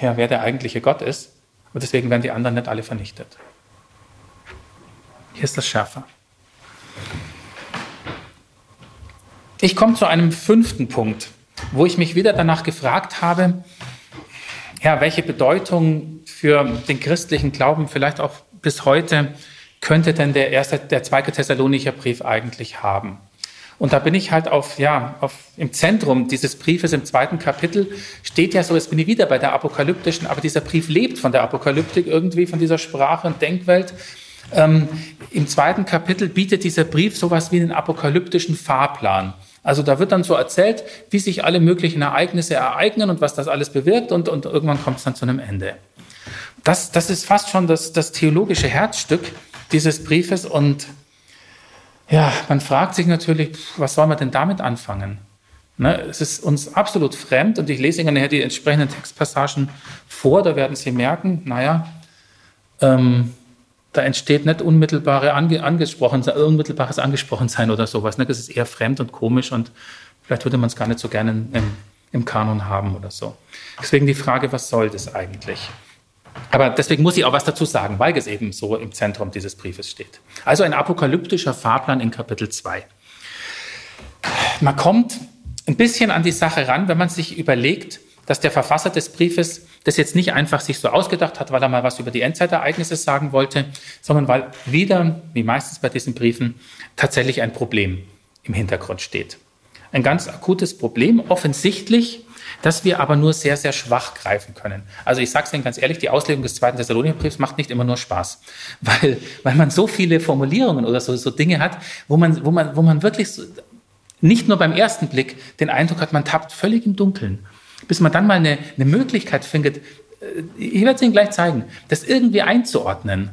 A: ja, wer der eigentliche Gott ist. Und deswegen werden die anderen nicht alle vernichtet. Hier ist das schärfer. Ich komme zu einem fünften Punkt, wo ich mich wieder danach gefragt habe, ja, welche Bedeutung für den christlichen Glauben vielleicht auch bis heute könnte denn der erste, der zweite Thessalonicher Brief eigentlich haben? Und da bin ich halt auf, ja, auf, im Zentrum dieses Briefes, im zweiten Kapitel, steht ja so, jetzt bin ich wieder bei der apokalyptischen, aber dieser Brief lebt von der Apokalyptik irgendwie, von dieser Sprache und Denkwelt. Ähm, Im zweiten Kapitel bietet dieser Brief sowas wie einen apokalyptischen Fahrplan. Also da wird dann so erzählt, wie sich alle möglichen Ereignisse ereignen und was das alles bewirkt und, und irgendwann kommt es dann zu einem Ende. Das, das ist fast schon das, das theologische Herzstück dieses Briefes und ja, man fragt sich natürlich, was soll man denn damit anfangen? Ne, es ist uns absolut fremd und ich lese Ihnen nachher die entsprechenden Textpassagen vor, da werden Sie merken, naja, ähm, da entsteht nicht unmittelbare ange, angesprochen, unmittelbares Angesprochensein oder sowas. Ne? Das ist eher fremd und komisch und vielleicht würde man es gar nicht so gerne im, im Kanon haben oder so. Deswegen die Frage, was soll das eigentlich? Aber deswegen muss ich auch was dazu sagen, weil es eben so im Zentrum dieses Briefes steht. Also ein apokalyptischer Fahrplan in Kapitel 2. Man kommt ein bisschen an die Sache ran, wenn man sich überlegt, dass der Verfasser des Briefes das jetzt nicht einfach sich so ausgedacht hat, weil er mal was über die Endzeitereignisse sagen wollte, sondern weil wieder, wie meistens bei diesen Briefen, tatsächlich ein Problem im Hintergrund steht. Ein ganz akutes Problem, offensichtlich das wir aber nur sehr, sehr schwach greifen können. Also ich sage es Ihnen ganz ehrlich, die Auslegung des zweiten Thessalonicherbriefs macht nicht immer nur Spaß, [LAUGHS] weil, weil man so viele Formulierungen oder so, so Dinge hat, wo man, wo man, wo man wirklich so, nicht nur beim ersten Blick den Eindruck hat, man tappt völlig im Dunkeln, bis man dann mal eine, eine Möglichkeit findet, äh, ich werde es Ihnen gleich zeigen, das irgendwie einzuordnen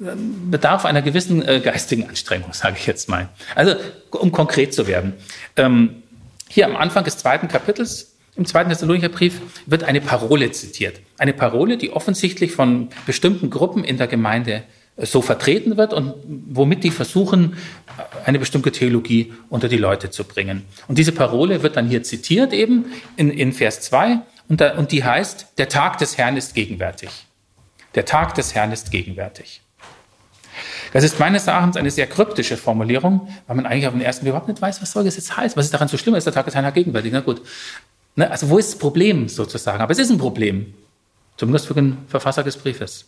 A: äh, bedarf einer gewissen äh, geistigen Anstrengung, [LAUGHS] sage ich jetzt mal. Also, um konkret zu werden. Ähm, hier am Anfang des zweiten Kapitels im zweiten Thessalonicher Brief wird eine Parole zitiert. Eine Parole, die offensichtlich von bestimmten Gruppen in der Gemeinde äh, so vertreten wird und womit die versuchen, äh, eine bestimmte Theologie unter die Leute zu bringen. Und diese Parole wird dann hier zitiert eben in, in Vers 2 und, da, und die heißt, der Tag des Herrn ist gegenwärtig. Der Tag des Herrn ist gegenwärtig. Das ist meines Erachtens eine sehr kryptische Formulierung, weil man eigentlich auf den ersten Blick überhaupt nicht weiß, was soll das jetzt heißen. Was ist daran so schlimm? Ist der Tag des Herrn gegenwärtig? Na gut. Ne, also wo ist das Problem sozusagen? Aber es ist ein Problem, zumindest für den Verfasser des Briefes.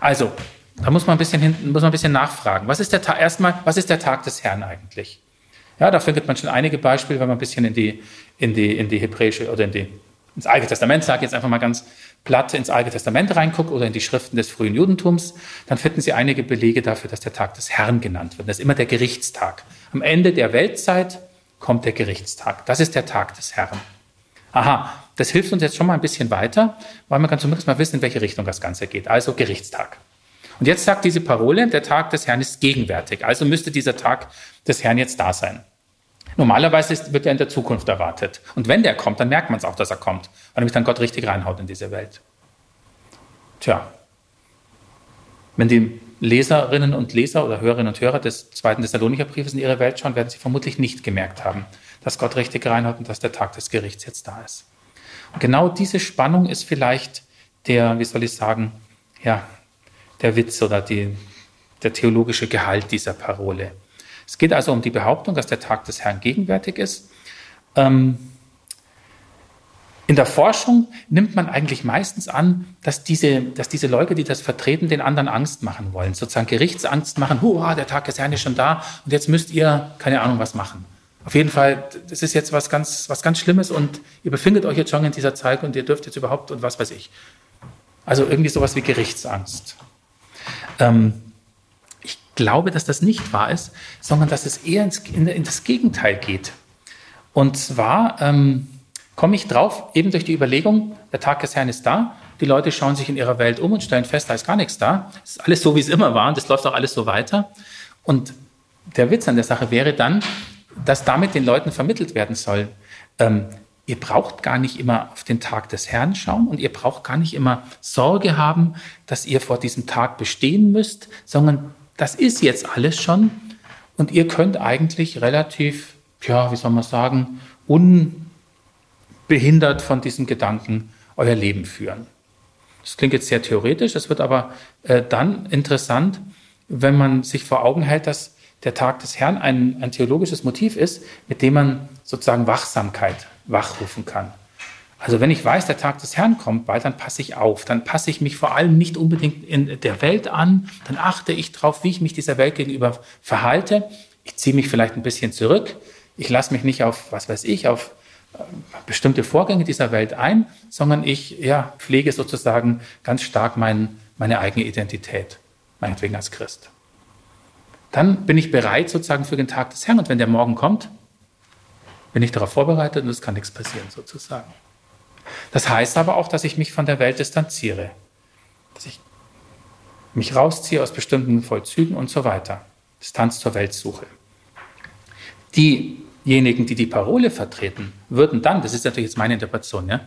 A: Also, da muss man ein bisschen, hinten, muss man ein bisschen nachfragen. Was ist der erstmal, was ist der Tag des Herrn eigentlich? Ja, da findet man schon einige Beispiele, wenn man ein bisschen in die, in die, in die hebräische oder in die, ins Alte Testament, sage ich jetzt einfach mal ganz platt, ins Alte Testament reinguckt oder in die Schriften des frühen Judentums, dann finden Sie einige Belege dafür, dass der Tag des Herrn genannt wird. Das ist immer der Gerichtstag. Am Ende der Weltzeit kommt der Gerichtstag. Das ist der Tag des Herrn. Aha, das hilft uns jetzt schon mal ein bisschen weiter, weil man kann zumindest mal wissen, in welche Richtung das Ganze geht. Also Gerichtstag. Und jetzt sagt diese Parole, der Tag des Herrn ist gegenwärtig. Also müsste dieser Tag des Herrn jetzt da sein. Normalerweise wird er in der Zukunft erwartet. Und wenn der kommt, dann merkt man es auch, dass er kommt, weil nämlich dann Gott richtig reinhaut in diese Welt. Tja, wenn die Leserinnen und Leser oder Hörerinnen und Hörer des zweiten Thessalonicher Briefes in ihre Welt schauen, werden sie vermutlich nicht gemerkt haben, dass Gott richtig reinhaut und dass der Tag des Gerichts jetzt da ist. Und genau diese Spannung ist vielleicht der, wie soll ich sagen, ja, der Witz oder die, der theologische Gehalt dieser Parole. Es geht also um die Behauptung, dass der Tag des Herrn gegenwärtig ist. Ähm, In der Forschung nimmt man eigentlich meistens an, dass diese, dass diese Leute, die das vertreten, den anderen Angst machen wollen, sozusagen Gerichtsangst machen. Hurra, der Tag des Herrn ist schon da und jetzt müsst ihr keine Ahnung was machen. Auf jeden Fall, das ist jetzt was ganz, was ganz Schlimmes und ihr befindet euch jetzt schon in dieser Zeit und ihr dürft jetzt überhaupt und was weiß ich. Also irgendwie sowas wie Gerichtsangst. Ähm, ich glaube, dass das nicht wahr ist, sondern dass es eher ins, in, in das Gegenteil geht. Und zwar ähm, komme ich drauf, eben durch die Überlegung, der Tag des Herrn ist da, die Leute schauen sich in ihrer Welt um und stellen fest, da ist gar nichts da. Es ist alles so, wie es immer war und es läuft auch alles so weiter. Und der Witz an der Sache wäre dann, dass damit den Leuten vermittelt werden soll, ähm, ihr braucht gar nicht immer auf den Tag des Herrn schauen und ihr braucht gar nicht immer Sorge haben, dass ihr vor diesem Tag bestehen müsst, sondern das ist jetzt alles schon und ihr könnt eigentlich relativ, ja, wie soll man sagen, unbehindert von diesem Gedanken euer Leben führen. Das klingt jetzt sehr theoretisch, es wird aber äh, dann interessant, wenn man sich vor Augen hält, dass der Tag des Herrn ein, ein theologisches Motiv ist, mit dem man sozusagen Wachsamkeit wachrufen kann. Also wenn ich weiß, der Tag des Herrn kommt bald, dann passe ich auf. Dann passe ich mich vor allem nicht unbedingt in der Welt an. Dann achte ich darauf, wie ich mich dieser Welt gegenüber verhalte. Ich ziehe mich vielleicht ein bisschen zurück. Ich lasse mich nicht auf, was weiß ich, auf äh, bestimmte Vorgänge dieser Welt ein, sondern ich ja, pflege sozusagen ganz stark mein, meine eigene Identität, meinetwegen als Christ dann bin ich bereit sozusagen für den Tag des Herrn. Und wenn der Morgen kommt, bin ich darauf vorbereitet und es kann nichts passieren sozusagen. Das heißt aber auch, dass ich mich von der Welt distanziere, dass ich mich rausziehe aus bestimmten Vollzügen und so weiter. Distanz zur Weltsuche. Diejenigen, die die Parole vertreten, würden dann, das ist natürlich jetzt meine Interpretation, ja,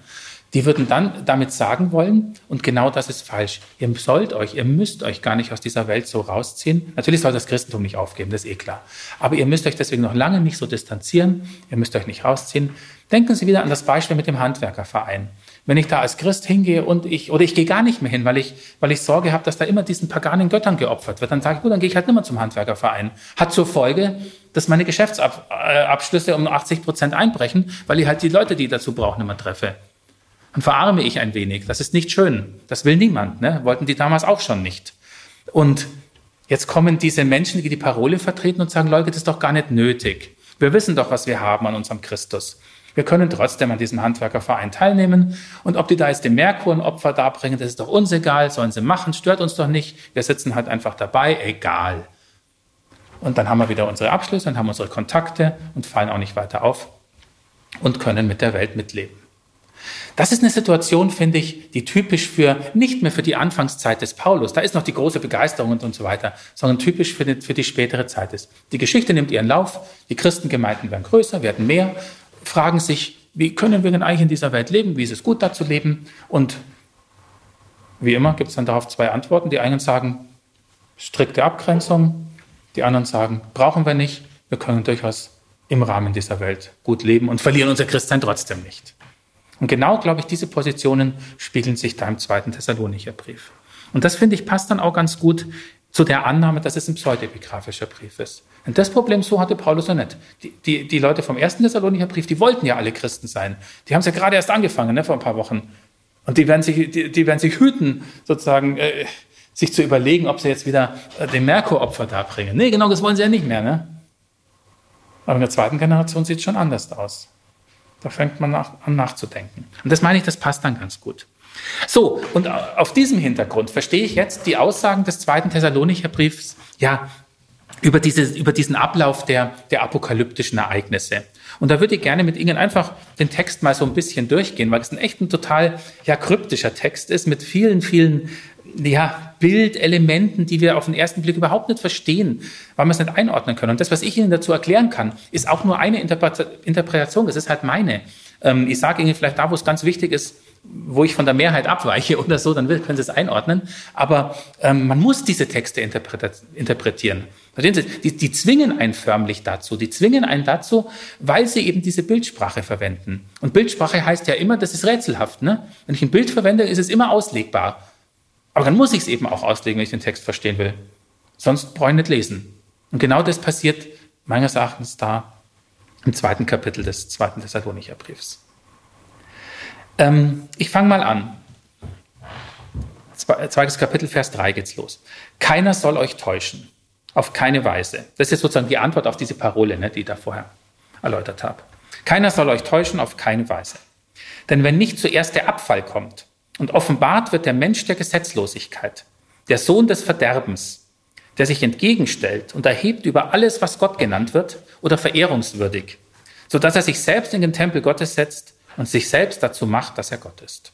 A: die würden dann damit sagen wollen, und genau das ist falsch, ihr sollt euch, ihr müsst euch gar nicht aus dieser Welt so rausziehen. Natürlich soll das Christentum nicht aufgeben, das ist eh klar. Aber ihr müsst euch deswegen noch lange nicht so distanzieren, ihr müsst euch nicht rausziehen. Denken Sie wieder an das Beispiel mit dem Handwerkerverein. Wenn ich da als Christ hingehe und ich, oder ich gehe gar nicht mehr hin, weil ich, weil ich Sorge habe, dass da immer diesen paganen Göttern geopfert wird, dann sage ich, gut, dann gehe ich halt nicht mehr zum Handwerkerverein. Hat zur Folge, dass meine Geschäftsabschlüsse um 80 Prozent einbrechen, weil ich halt die Leute, die ich dazu brauche, nicht mehr treffe. Dann verarme ich ein wenig. Das ist nicht schön. Das will niemand. Ne? Wollten die damals auch schon nicht. Und jetzt kommen diese Menschen, die die Parole vertreten und sagen, Leute, das ist doch gar nicht nötig. Wir wissen doch, was wir haben an unserem Christus. Wir können trotzdem an diesem Handwerkerverein teilnehmen. Und ob die da jetzt dem Merkur ein Opfer darbringen, das ist doch uns egal, sollen sie machen, stört uns doch nicht. Wir sitzen halt einfach dabei, egal. Und dann haben wir wieder unsere Abschlüsse und haben unsere Kontakte und fallen auch nicht weiter auf und können mit der Welt mitleben. Das ist eine Situation, finde ich, die typisch für, nicht mehr für die Anfangszeit des Paulus, da ist noch die große Begeisterung und, und so weiter, sondern typisch für die, für die spätere Zeit ist. Die Geschichte nimmt ihren Lauf, die Christengemeinden werden größer, werden mehr, fragen sich, wie können wir denn eigentlich in dieser Welt leben, wie ist es gut da zu leben und wie immer gibt es dann darauf zwei Antworten. Die einen sagen, strikte Abgrenzung, die anderen sagen, brauchen wir nicht, wir können durchaus im Rahmen dieser Welt gut leben und verlieren unser Christsein trotzdem nicht. Und genau, glaube ich, diese Positionen spiegeln sich da im zweiten Thessalonicher Brief. Und das, finde ich, passt dann auch ganz gut zu der Annahme, dass es ein pseudepigraphischer Brief ist. Und das Problem so hatte Paulus noch nicht. Die, die, die Leute vom ersten Thessalonicher Brief, die wollten ja alle Christen sein. Die haben es ja gerade erst angefangen, ne, vor ein paar Wochen. Und die werden sich, die, die werden sich hüten, sozusagen, äh, sich zu überlegen, ob sie jetzt wieder äh, den Merkuropfer darbringen. Nee, genau, das wollen sie ja nicht mehr. Ne? Aber in der zweiten Generation sieht es schon anders aus. Da fängt man nach, an nachzudenken. Und das meine ich, das passt dann ganz gut. So, und auf diesem Hintergrund verstehe ich jetzt die Aussagen des zweiten Thessalonicher Briefs, ja, über, dieses, über diesen Ablauf der, der apokalyptischen Ereignisse. Und da würde ich gerne mit Ihnen einfach den Text mal so ein bisschen durchgehen, weil es ein echt ein total ja, kryptischer Text ist mit vielen, vielen ja, Bildelementen, die wir auf den ersten Blick überhaupt nicht verstehen, weil wir es nicht einordnen können. Und das, was ich Ihnen dazu erklären kann, ist auch nur eine Interpretation. Das ist halt meine. Ähm, ich sage Ihnen vielleicht da, wo es ganz wichtig ist, wo ich von der Mehrheit abweiche [LAUGHS] oder so, dann können Sie es einordnen. Aber ähm, man muss diese Texte interpretieren. Verstehen Sie? Die, die zwingen einen förmlich dazu. Die zwingen einen dazu, weil sie eben diese Bildsprache verwenden. Und Bildsprache heißt ja immer, das ist rätselhaft. Ne? Wenn ich ein Bild verwende, ist es immer auslegbar. Aber dann muss ich es eben auch auslegen, wenn ich den Text verstehen will. Sonst brauche ich nicht lesen. Und genau das passiert meines Erachtens da im zweiten Kapitel des zweiten Thessalonicher Briefs. Ähm, ich fange mal an. Zweites Kapitel, Vers 3 geht's los. Keiner soll euch täuschen. Auf keine Weise. Das ist sozusagen die Antwort auf diese Parole, ne, die ich da vorher erläutert habe. Keiner soll euch täuschen, auf keine Weise. Denn wenn nicht zuerst der Abfall kommt und offenbart wird der Mensch der Gesetzlosigkeit, der Sohn des Verderbens, der sich entgegenstellt und erhebt über alles, was Gott genannt wird oder verehrungswürdig, so dass er sich selbst in den Tempel Gottes setzt und sich selbst dazu macht, dass er Gott ist.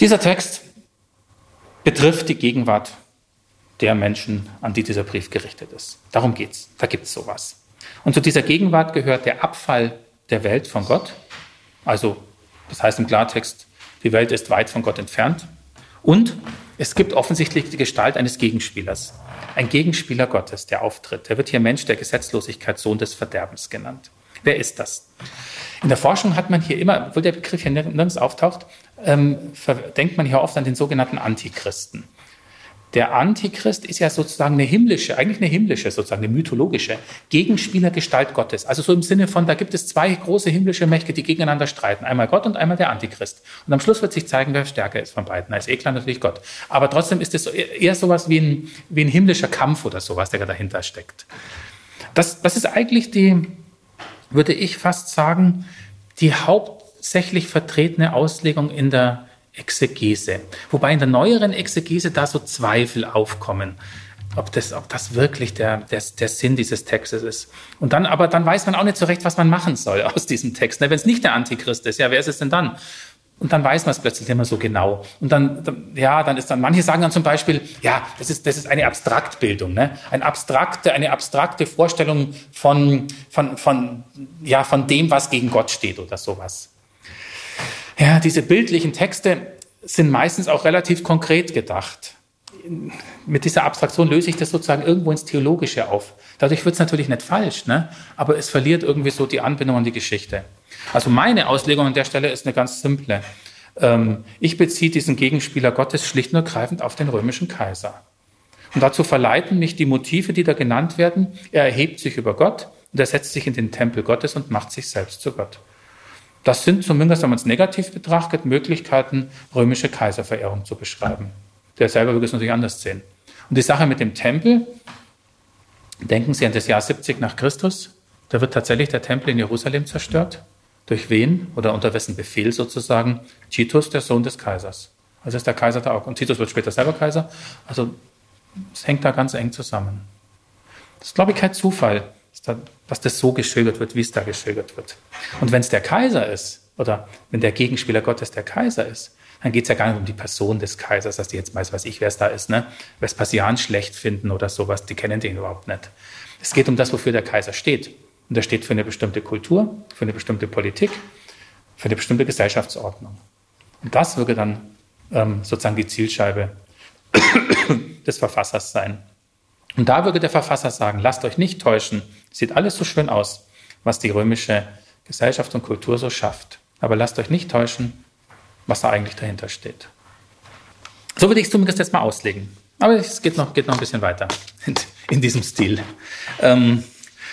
A: Dieser Text betrifft die Gegenwart der Menschen, an die dieser Brief gerichtet ist. Darum geht's. Da gibt's sowas. Und zu dieser Gegenwart gehört der Abfall der Welt von Gott. Also, das heißt im Klartext, die Welt ist weit von Gott entfernt. Und es gibt offensichtlich die Gestalt eines Gegenspielers. Ein Gegenspieler Gottes, der auftritt. Der wird hier Mensch der Gesetzlosigkeit, Sohn des Verderbens genannt. Wer ist das? In der Forschung hat man hier immer, obwohl der Begriff hier nirgends auftaucht, ähm, denkt man hier oft an den sogenannten Antichristen. Der Antichrist ist ja sozusagen eine himmlische, eigentlich eine himmlische, sozusagen eine mythologische Gegenspielergestalt Gottes. Also so im Sinne von, da gibt es zwei große himmlische Mächte, die gegeneinander streiten. Einmal Gott und einmal der Antichrist. Und am Schluss wird sich zeigen, wer stärker ist von beiden. Da ist eh klar natürlich Gott. Aber trotzdem ist es eher sowas wie ein, wie ein himmlischer Kampf oder sowas, der dahinter steckt. Das, das ist eigentlich die, würde ich fast sagen, die hauptsächlich vertretene Auslegung in der Exegese. Wobei in der neueren Exegese da so Zweifel aufkommen, ob das, ob das wirklich der, der, der Sinn dieses Textes ist. Und dann, aber dann weiß man auch nicht so recht, was man machen soll aus diesem Text. Ne, Wenn es nicht der Antichrist ist, ja, wer ist es denn dann? Und dann weiß man es plötzlich mehr so genau. Und dann, dann, ja, dann ist dann, manche sagen dann zum Beispiel, ja, das ist, das ist eine Abstraktbildung, ne? Eine abstrakte, eine abstrakte Vorstellung von, von, von, ja, von dem, was gegen Gott steht oder sowas. Ja, diese bildlichen Texte sind meistens auch relativ konkret gedacht. Mit dieser Abstraktion löse ich das sozusagen irgendwo ins Theologische auf. Dadurch wird es natürlich nicht falsch, ne? aber es verliert irgendwie so die Anbindung an die Geschichte. Also meine Auslegung an der Stelle ist eine ganz simple. Ähm, ich beziehe diesen Gegenspieler Gottes schlicht und ergreifend auf den römischen Kaiser. Und dazu verleiten mich die Motive, die da genannt werden. Er erhebt sich über Gott und er setzt sich in den Tempel Gottes und macht sich selbst zu Gott. Das sind zumindest, wenn man es negativ betrachtet, Möglichkeiten, römische Kaiserverehrung zu beschreiben. Der selber würde es natürlich anders sehen. Und die Sache mit dem Tempel, denken Sie an das Jahr 70 nach Christus, da wird tatsächlich der Tempel in Jerusalem zerstört. Durch wen oder unter wessen Befehl sozusagen? Titus, der Sohn des Kaisers. Also ist der Kaiser da auch. Und Titus wird später selber Kaiser. Also es hängt da ganz eng zusammen. Das ist, glaube ich, kein Zufall, dass das so geschildert wird, wie es da geschildert wird. Und wenn es der Kaiser ist, oder wenn der Gegenspieler Gottes der Kaiser ist, dann geht es ja gar nicht um die Person des Kaisers, dass die jetzt weiß, weiß ich, wer es da ist, ne? Vespasian schlecht finden oder sowas, die kennen den überhaupt nicht. Es geht um das, wofür der Kaiser steht. Und er steht für eine bestimmte Kultur, für eine bestimmte Politik, für eine bestimmte Gesellschaftsordnung. Und das würde dann ähm, sozusagen die Zielscheibe [COUGHS] des Verfassers sein. Und da würde der Verfasser sagen, lasst euch nicht täuschen, sieht alles so schön aus, was die römische Gesellschaft und Kultur so schafft. Aber lasst euch nicht täuschen, was da eigentlich dahinter steht. So würde ich es zumindest jetzt mal auslegen. Aber es geht noch, geht noch ein bisschen weiter in, [LAUGHS] in diesem Stil. Ähm,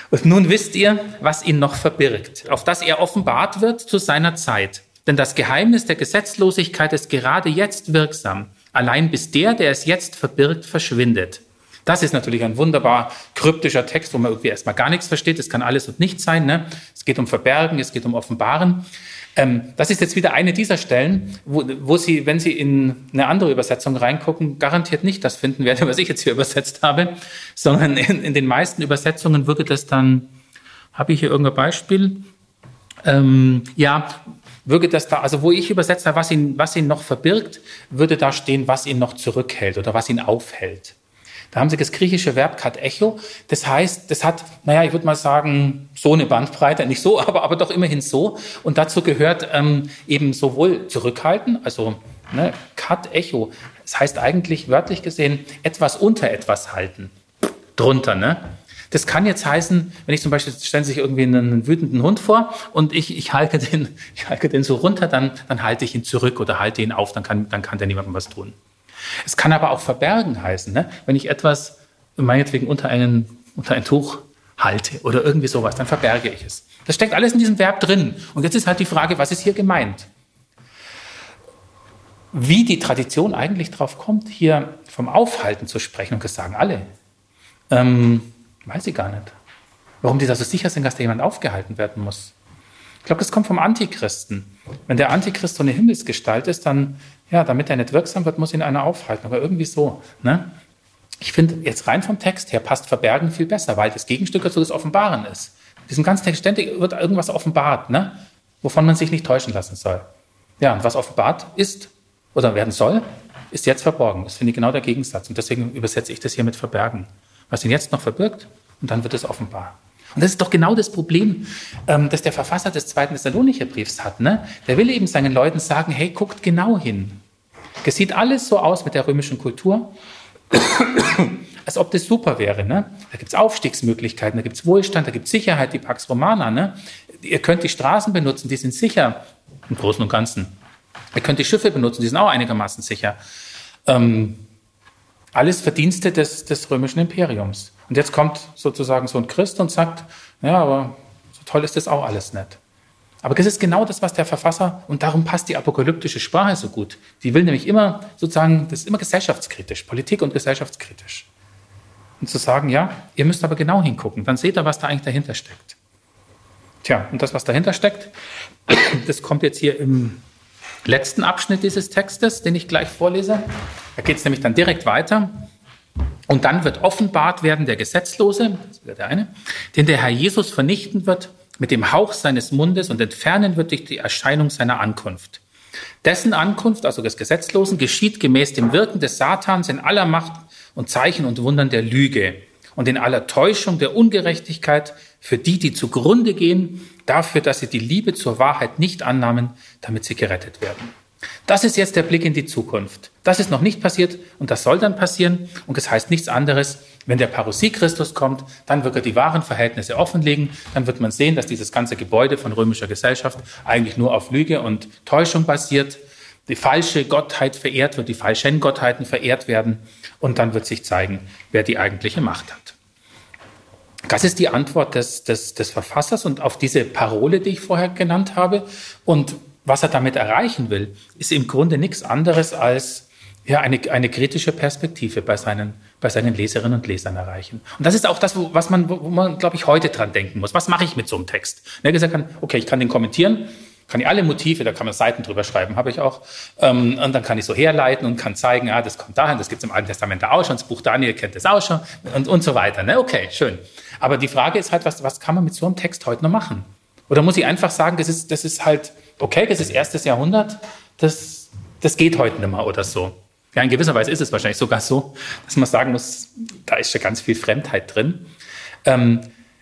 A: und nun wisst ihr, was ihn noch verbirgt, auf das er offenbart wird zu seiner Zeit. Denn das Geheimnis der Gesetzlosigkeit ist gerade jetzt wirksam, allein bis der, der es jetzt verbirgt, verschwindet. Das ist natürlich ein wunderbar kryptischer Text, wo man irgendwie erstmal gar nichts versteht. Es kann alles und nichts sein. Ne? Es geht um Verbergen, es geht um Offenbaren. Ähm, das ist jetzt wieder eine dieser Stellen, wo, wo Sie, wenn Sie in eine andere Übersetzung reingucken, garantiert nicht das finden werden, was ich jetzt hier übersetzt habe, sondern in, in den meisten Übersetzungen würde das dann, habe ich hier irgendein Beispiel? Ähm, ja, würde das da, also wo ich übersetzt habe, was ihn, was ihn noch verbirgt, würde da stehen, was ihn noch zurückhält oder was ihn aufhält. Da haben sie das griechische Verb kat echo. Das heißt, das hat, naja, ich würde mal sagen, so eine Bandbreite, nicht so, [LAUGHS] aber, aber doch immerhin so. Und dazu gehört ähm, eben sowohl zurückhalten, also ne, kat echo. Das heißt eigentlich wörtlich gesehen etwas unter etwas halten. Drunter, ne? Das kann jetzt heißen, wenn ich zum Beispiel, stellen Sie sich irgendwie einen wütenden Hund vor und ich, ich, halte, den, [LAUGHS] ich halte den so runter, dann, dann halte ich ihn zurück oder halte ihn auf, dann kann, dann kann der niemandem was tun. Es kann aber auch verbergen heißen. Ne? Wenn ich etwas meinetwegen unter, einen, unter ein Tuch halte oder irgendwie sowas, dann verberge ich es. Das steckt alles in diesem Verb drin. Und jetzt ist halt die Frage, was ist hier gemeint? Wie die Tradition eigentlich drauf kommt, hier vom Aufhalten zu sprechen, und das sagen alle, ähm, weiß ich gar nicht. Warum die da so sicher sind, dass da jemand aufgehalten werden muss. Ich glaube, das kommt vom Antichristen. Wenn der Antichrist so eine Himmelsgestalt ist, dann, ja, damit er nicht wirksam wird, muss ihn einer aufhalten. Aber irgendwie so. Ne? Ich finde, jetzt rein vom Text her passt Verbergen viel besser, weil das Gegenstück dazu das Offenbaren ist. In diesem ganzen Text ständig wird irgendwas offenbart, ne? wovon man sich nicht täuschen lassen soll. Ja, und was offenbart ist oder werden soll, ist jetzt verborgen. Das finde ich genau der Gegensatz. Und deswegen übersetze ich das hier mit Verbergen. Was ihn jetzt noch verbirgt, und dann wird es offenbar. Und das ist doch genau das Problem, ähm, das der Verfasser des zweiten Thessalonicher Briefs hat. Ne? Der will eben seinen Leuten sagen, hey, guckt genau hin. Es sieht alles so aus mit der römischen Kultur, [COUGHS] als ob das super wäre. Ne? Da gibt es Aufstiegsmöglichkeiten, da gibt es Wohlstand, da gibt es Sicherheit, die Pax Romana. Ne? Ihr könnt die Straßen benutzen, die sind sicher im Großen und Ganzen. Ihr könnt die Schiffe benutzen, die sind auch einigermaßen sicher. Ähm, alles Verdienste des, des römischen Imperiums. Und jetzt kommt sozusagen so ein Christ und sagt, ja, aber so toll ist das auch alles nicht. Aber das ist genau das, was der Verfasser, und darum passt die apokalyptische Sprache so gut. Die will nämlich immer sozusagen, das ist immer gesellschaftskritisch, Politik und gesellschaftskritisch. Und zu sagen, ja, ihr müsst aber genau hingucken, dann seht ihr, was da eigentlich dahinter steckt. Tja, und das, was dahinter steckt, [CLEARS THROAT] das kommt jetzt hier im letzten Abschnitt dieses Textes, den ich gleich vorlese. Da geht es nämlich dann direkt weiter. Und dann wird offenbart werden der Gesetzlose, das wäre der eine, den der Herr Jesus vernichten wird mit dem Hauch seines Mundes und entfernen wird durch die Erscheinung seiner Ankunft. Dessen Ankunft, also des Gesetzlosen, geschieht gemäß dem Wirken des Satans in aller Macht und Zeichen und Wundern der Lüge und in aller Täuschung der Ungerechtigkeit für die, die zugrunde gehen, dafür, dass sie die Liebe zur Wahrheit nicht annahmen, damit sie gerettet werden. Das ist jetzt der Blick in die Zukunft. Das ist noch nicht passiert und das soll dann passieren. Und das heißt nichts anderes, wenn der Parousie Christus kommt, dann wird er die wahren Verhältnisse offenlegen. Dann wird man sehen, dass dieses ganze Gebäude von römischer Gesellschaft eigentlich nur auf Lüge und Täuschung basiert. Die falsche Gottheit verehrt wird, die falschen Gottheiten verehrt werden. Und dann wird sich zeigen, wer die eigentliche Macht hat. Das ist die Antwort des, des, des Verfassers und auf diese Parole, die ich vorher genannt habe. Und was er damit erreichen will, ist im Grunde nichts anderes als ja, eine, eine kritische Perspektive bei seinen, bei seinen Leserinnen und Lesern erreichen. Und das ist auch das, was man, wo man, glaube ich, heute dran denken muss. Was mache ich mit so einem Text? Er gesagt kann, okay, ich kann den kommentieren, kann ich alle Motive, da kann man Seiten drüber schreiben, habe ich auch. Ähm, und dann kann ich so herleiten und kann zeigen, ja, das kommt dahin, das gibt es im Alten Testament da auch schon, das Buch Daniel kennt das auch schon und, und so weiter. Ne? Okay, schön. Aber die Frage ist halt, was, was kann man mit so einem Text heute noch machen? Oder muss ich einfach sagen, das ist, das ist halt, okay, das ist erstes Jahrhundert, das, das geht heute nicht mehr oder so. Ja, in gewisser Weise ist es wahrscheinlich sogar so, dass man sagen muss, da ist ja ganz viel Fremdheit drin. Ähm,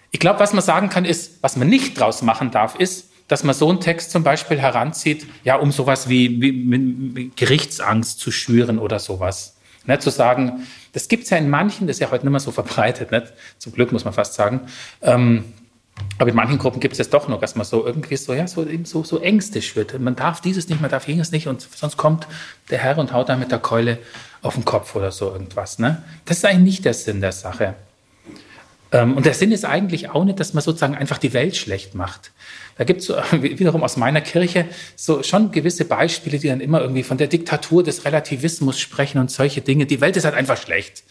A: ich glaube, was man sagen kann, ist, was man nicht draus machen darf, ist, dass man so einen Text zum Beispiel heranzieht, ja, um sowas wie, wie, Gerichtsangst zu schüren oder sowas. Ne, zu sagen, das gibt es ja in manchen, das ist ja heute nicht mehr so verbreitet, nicht? zum Glück muss man fast sagen. Ähm, aber in manchen Gruppen gibt es das doch noch, dass man so irgendwie so, ja, so, eben so, so ängstisch wird. Man darf dieses nicht, man darf jenes nicht und sonst kommt der Herr und haut da mit der Keule auf den Kopf oder so irgendwas. Ne? Das ist eigentlich nicht der Sinn der Sache. Ähm, und der Sinn ist eigentlich auch nicht, dass man sozusagen einfach die Welt schlecht macht. Da gibt es [LAUGHS] wiederum aus meiner Kirche so schon gewisse Beispiele, die dann immer irgendwie von der Diktatur des Relativismus sprechen und solche Dinge. Die Welt ist halt einfach schlecht.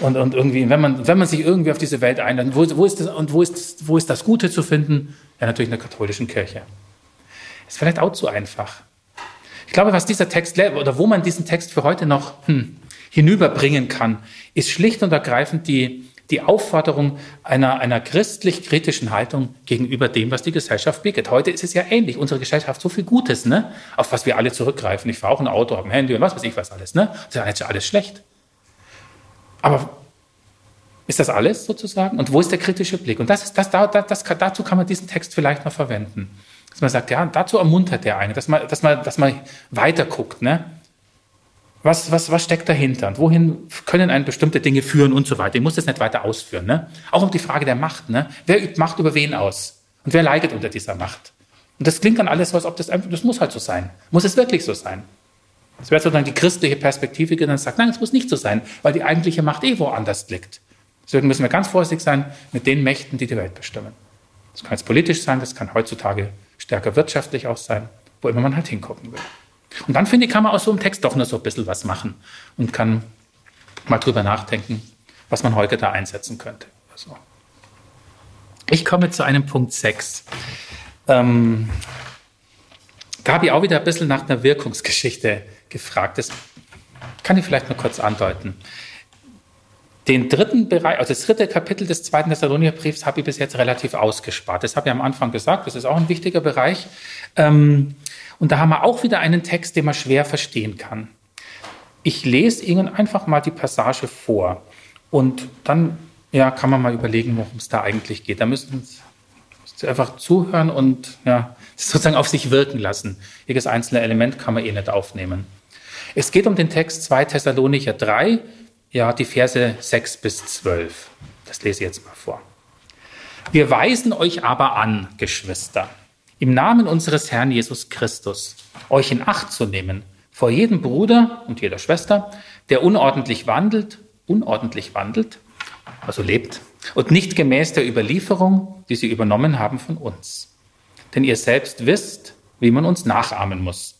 A: Und, und irgendwie, wenn man, wenn man sich irgendwie auf diese Welt einlädt, wo, wo, ist das, und wo ist, wo ist das Gute zu finden? Ja, natürlich in der katholischen Kirche. Ist vielleicht auch zu einfach. Ich glaube, was dieser Text, oder wo man diesen Text für heute noch hm, hinüberbringen kann, ist schlicht und ergreifend die, die Aufforderung einer, einer christlich-kritischen Haltung gegenüber dem, was die Gesellschaft bietet. Heute ist es ja ähnlich. Unsere Gesellschaft hat so viel Gutes, ne? auf was wir alle zurückgreifen. Ich fahre auch ein Auto, habe ein Handy und was weiß ich was alles. Ne? Das ist ja alles schlecht. Aber ist das alles sozusagen? Und wo ist der kritische Blick? Und das ist, das, das, das, dazu kann man diesen Text vielleicht noch verwenden. Dass man sagt, ja, dazu ermuntert der eine, dass man, dass man, dass man weiter guckt. Ne? Was, was, was steckt dahinter? Und wohin können einen bestimmte Dinge führen und so weiter? Ich muss das nicht weiter ausführen. Ne? Auch um die Frage der Macht. Ne? Wer übt Macht über wen aus? Und wer leidet unter dieser Macht? Und das klingt dann alles so, als ob das einfach, das muss halt so sein. Muss es wirklich so sein? Das wäre sozusagen die christliche Perspektive, die dann sagt, nein, es muss nicht so sein, weil die eigentliche Macht eh woanders liegt. Deswegen müssen wir ganz vorsichtig sein mit den Mächten, die die Welt bestimmen. Das kann jetzt politisch sein, das kann heutzutage stärker wirtschaftlich auch sein, wo immer man halt hingucken will. Und dann finde ich, kann man aus so einem Text doch nur so ein bisschen was machen und kann mal drüber nachdenken, was man heute da einsetzen könnte. Also. Ich komme zu einem Punkt 6. Ähm, da habe ich auch wieder ein bisschen nach einer Wirkungsgeschichte gefragt. Das kann ich vielleicht nur kurz andeuten. Den dritten Bereich, also das dritte Kapitel des zweiten Thessalonicher habe ich bis jetzt relativ ausgespart. Das habe ich am Anfang gesagt, das ist auch ein wichtiger Bereich. Ähm, und da haben wir auch wieder einen Text, den man schwer verstehen kann. Ich lese Ihnen einfach mal die Passage vor und dann ja, kann man mal überlegen, worum es da eigentlich geht. Da müssen Sie einfach zuhören und ja, sozusagen auf sich wirken lassen. Jedes einzelne Element kann man eh nicht aufnehmen. Es geht um den Text 2 Thessalonicher 3, ja, die Verse 6 bis 12. Das lese ich jetzt mal vor. Wir weisen euch aber an, Geschwister, im Namen unseres Herrn Jesus Christus, euch in Acht zu nehmen vor jedem Bruder und jeder Schwester, der unordentlich wandelt, unordentlich wandelt, also lebt, und nicht gemäß der Überlieferung, die sie übernommen haben von uns. Denn ihr selbst wisst, wie man uns nachahmen muss.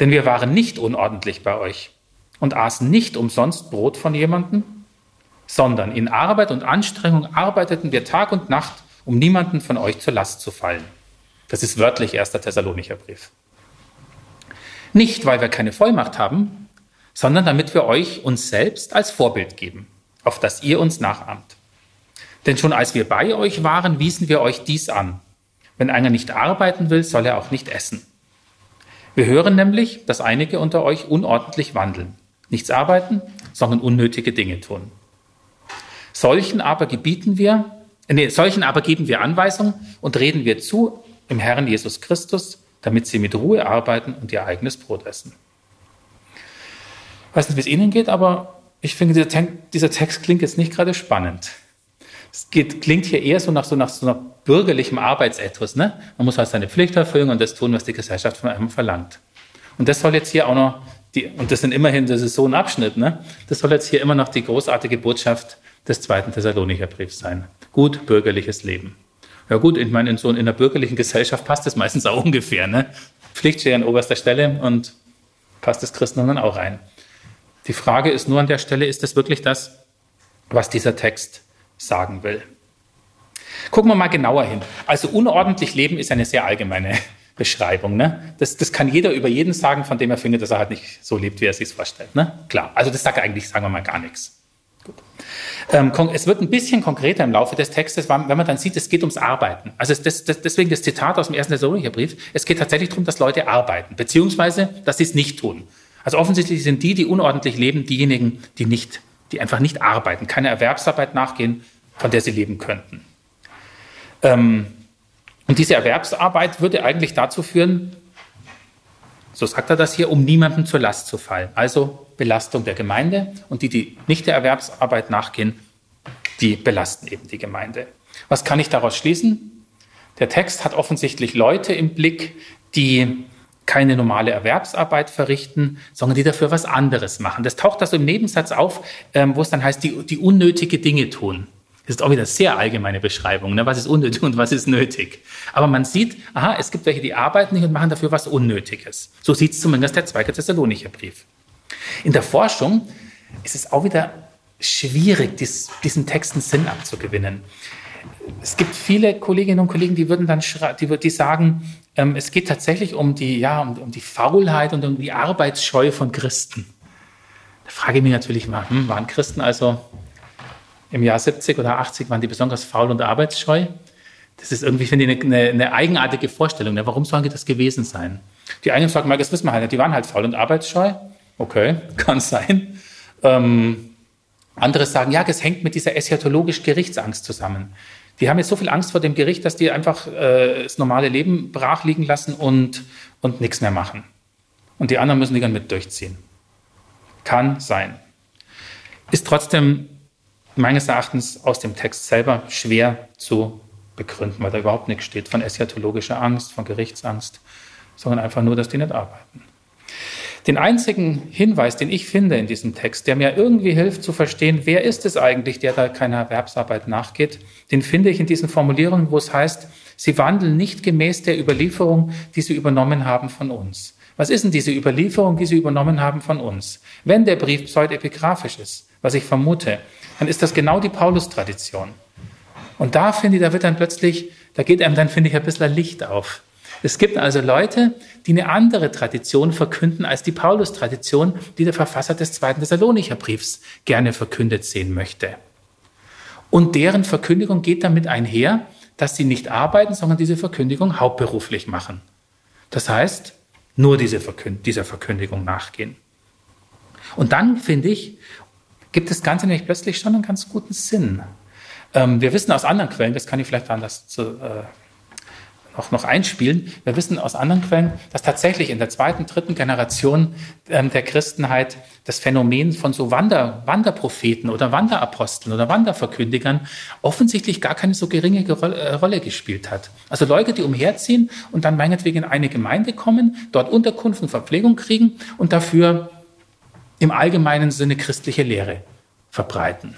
A: Denn wir waren nicht unordentlich bei euch, und aßen nicht umsonst Brot von jemandem, sondern in Arbeit und Anstrengung arbeiteten wir Tag und Nacht, um niemanden von euch zur Last zu fallen. Das ist wörtlich 1. Thessalonicher Brief. Nicht, weil wir keine Vollmacht haben, sondern damit wir euch uns selbst als Vorbild geben, auf das ihr uns nachahmt. Denn schon als wir bei euch waren, wiesen wir euch dies an. Wenn einer nicht arbeiten will, soll er auch nicht essen. Wir hören nämlich, dass einige unter euch unordentlich wandeln nichts arbeiten, sondern unnötige Dinge tun. Solchen aber gebieten wir, nee, solchen aber geben wir Anweisungen und reden wir zu im Herrn Jesus Christus, damit sie mit Ruhe arbeiten und ihr eigenes Brot essen. Ich weiß nicht, wie es Ihnen geht, aber ich finde, dieser, dieser Text klingt jetzt nicht gerade spannend. Es geht, klingt hier eher so nach so nach so einer bürgerlichem Arbeitsethos. Ne? Man muss halt seine Pflicht erfüllen und das tun, was die Gesellschaft von einem verlangt. Und das soll jetzt hier auch noch die, und das sind immerhin, das ist so ein Abschnitt, ne? Das soll jetzt hier immer noch die großartige Botschaft des zweiten Thessalonicher Briefs sein. Gut bürgerliches Leben. Ja gut, ich meine, in so in einer bürgerlichen Gesellschaft passt das meistens auch [LAUGHS] ungefähr, ne? Pflicht steht an oberster Stelle und passt das Christentum dann auch rein. Die Frage ist nur an der Stelle, ist das wirklich das, was dieser Text sagen will? Gucken wir mal genauer hin. Also unordentlich leben ist eine sehr allgemeine [LAUGHS] Beschreibung. Ne? Das, das kann jeder über jeden sagen, von dem er findet, dass er halt nicht so lebt, wie er sich vorstellt. Ne? Klar, also das sagt eigentlich, sagen wir mal, gar nichts. Ähm, es wird ein bisschen konkreter im Laufe des Textes, wenn man dann sieht, es geht ums Arbeiten. Also das, das, deswegen das Zitat aus dem ersten Thessalonicher Brief. Es geht tatsächlich darum, dass Leute arbeiten, beziehungsweise, dass sie es nicht tun. Also offensichtlich sind die, die unordentlich leben, diejenigen, die nicht, die einfach nicht arbeiten, keine Erwerbsarbeit nachgehen, von der sie leben könnten. Ähm, und diese Erwerbsarbeit würde eigentlich dazu führen, so sagt er das hier, um niemandem zur Last zu fallen. Also Belastung der Gemeinde und die, die nicht der Erwerbsarbeit nachgehen, die belasten eben die Gemeinde. Was kann ich daraus schließen? Der Text hat offensichtlich Leute im Blick, die keine normale Erwerbsarbeit verrichten, sondern die dafür was anderes machen. Das taucht da so im Nebensatz auf, ähm, wo es dann heißt, die, die unnötige Dinge tun. Das ist auch wieder sehr allgemeine Beschreibung. Ne? Was ist unnötig und was ist nötig? Aber man sieht, aha, es gibt welche, die arbeiten nicht und machen dafür was Unnötiges. So sieht es zumindest der zweite Thessalonicher Brief. In der Forschung ist es auch wieder schwierig, dies, diesen Texten Sinn abzugewinnen. Es gibt viele Kolleginnen und Kollegen, die würden dann die, die sagen, ähm, es geht tatsächlich um die, ja, um, um, die Faulheit und um die Arbeitsscheu von Christen. Da frage ich mich natürlich mal, hm, waren Christen also im Jahr 70 oder 80 waren die besonders faul und arbeitsscheu. Das ist irgendwie, finde ich, eine, eine eigenartige Vorstellung. Ne? Warum sollen die das gewesen sein? Die einen sagen, das wissen wir halt nicht, die waren halt faul und arbeitsscheu. Okay, [LAUGHS] kann sein. Ähm, andere sagen, ja, das hängt mit dieser eschatologischen Gerichtsangst zusammen. Die haben jetzt so viel Angst vor dem Gericht, dass die einfach äh, das normale Leben brach liegen lassen und, und nichts mehr machen. Und die anderen müssen die dann mit durchziehen. Kann sein. Ist trotzdem meines Erachtens aus dem Text selber schwer zu begründen, weil da überhaupt nichts steht von eschatologischer Angst, von Gerichtsangst, sondern einfach nur, dass die nicht arbeiten. Den einzigen Hinweis, den ich finde in diesem Text, der mir irgendwie hilft zu verstehen, wer ist es eigentlich, der da keiner Erwerbsarbeit nachgeht, den finde ich in diesen Formulierungen, wo es heißt, sie wandeln nicht gemäß der Überlieferung, die sie übernommen haben von uns. Was ist denn diese Überlieferung, die sie übernommen haben von uns? Wenn der Brief pseudepigraphisch ist, was ich vermute, dann ist das genau die Paulus-Tradition. Und da finde ich, da wird dann plötzlich, da geht einem dann, finde ich, ein bisschen Licht auf. Es gibt also Leute, die eine andere Tradition verkünden als die Paulus-Tradition, die der Verfasser des zweiten Thessalonicher Briefs gerne verkündet sehen möchte. Und deren Verkündigung geht damit einher, dass sie nicht arbeiten, sondern diese Verkündigung hauptberuflich machen. Das heißt, nur diese Verkünd dieser Verkündigung nachgehen. Und dann, finde ich, gibt das Ganze nämlich plötzlich schon einen ganz guten Sinn. Ähm, wir wissen aus anderen Quellen, das kann ich vielleicht anders zu, äh, noch, noch einspielen. Wir wissen aus anderen Quellen, dass tatsächlich in der zweiten, dritten Generation ähm, der Christenheit das Phänomen von so Wander, Wanderpropheten oder Wanderaposteln oder Wanderverkündigern offensichtlich gar keine so geringe äh, Rolle gespielt hat. Also Leute, die umherziehen und dann meinetwegen in eine Gemeinde kommen, dort Unterkunft und Verpflegung kriegen und dafür im allgemeinen Sinne christliche Lehre verbreiten.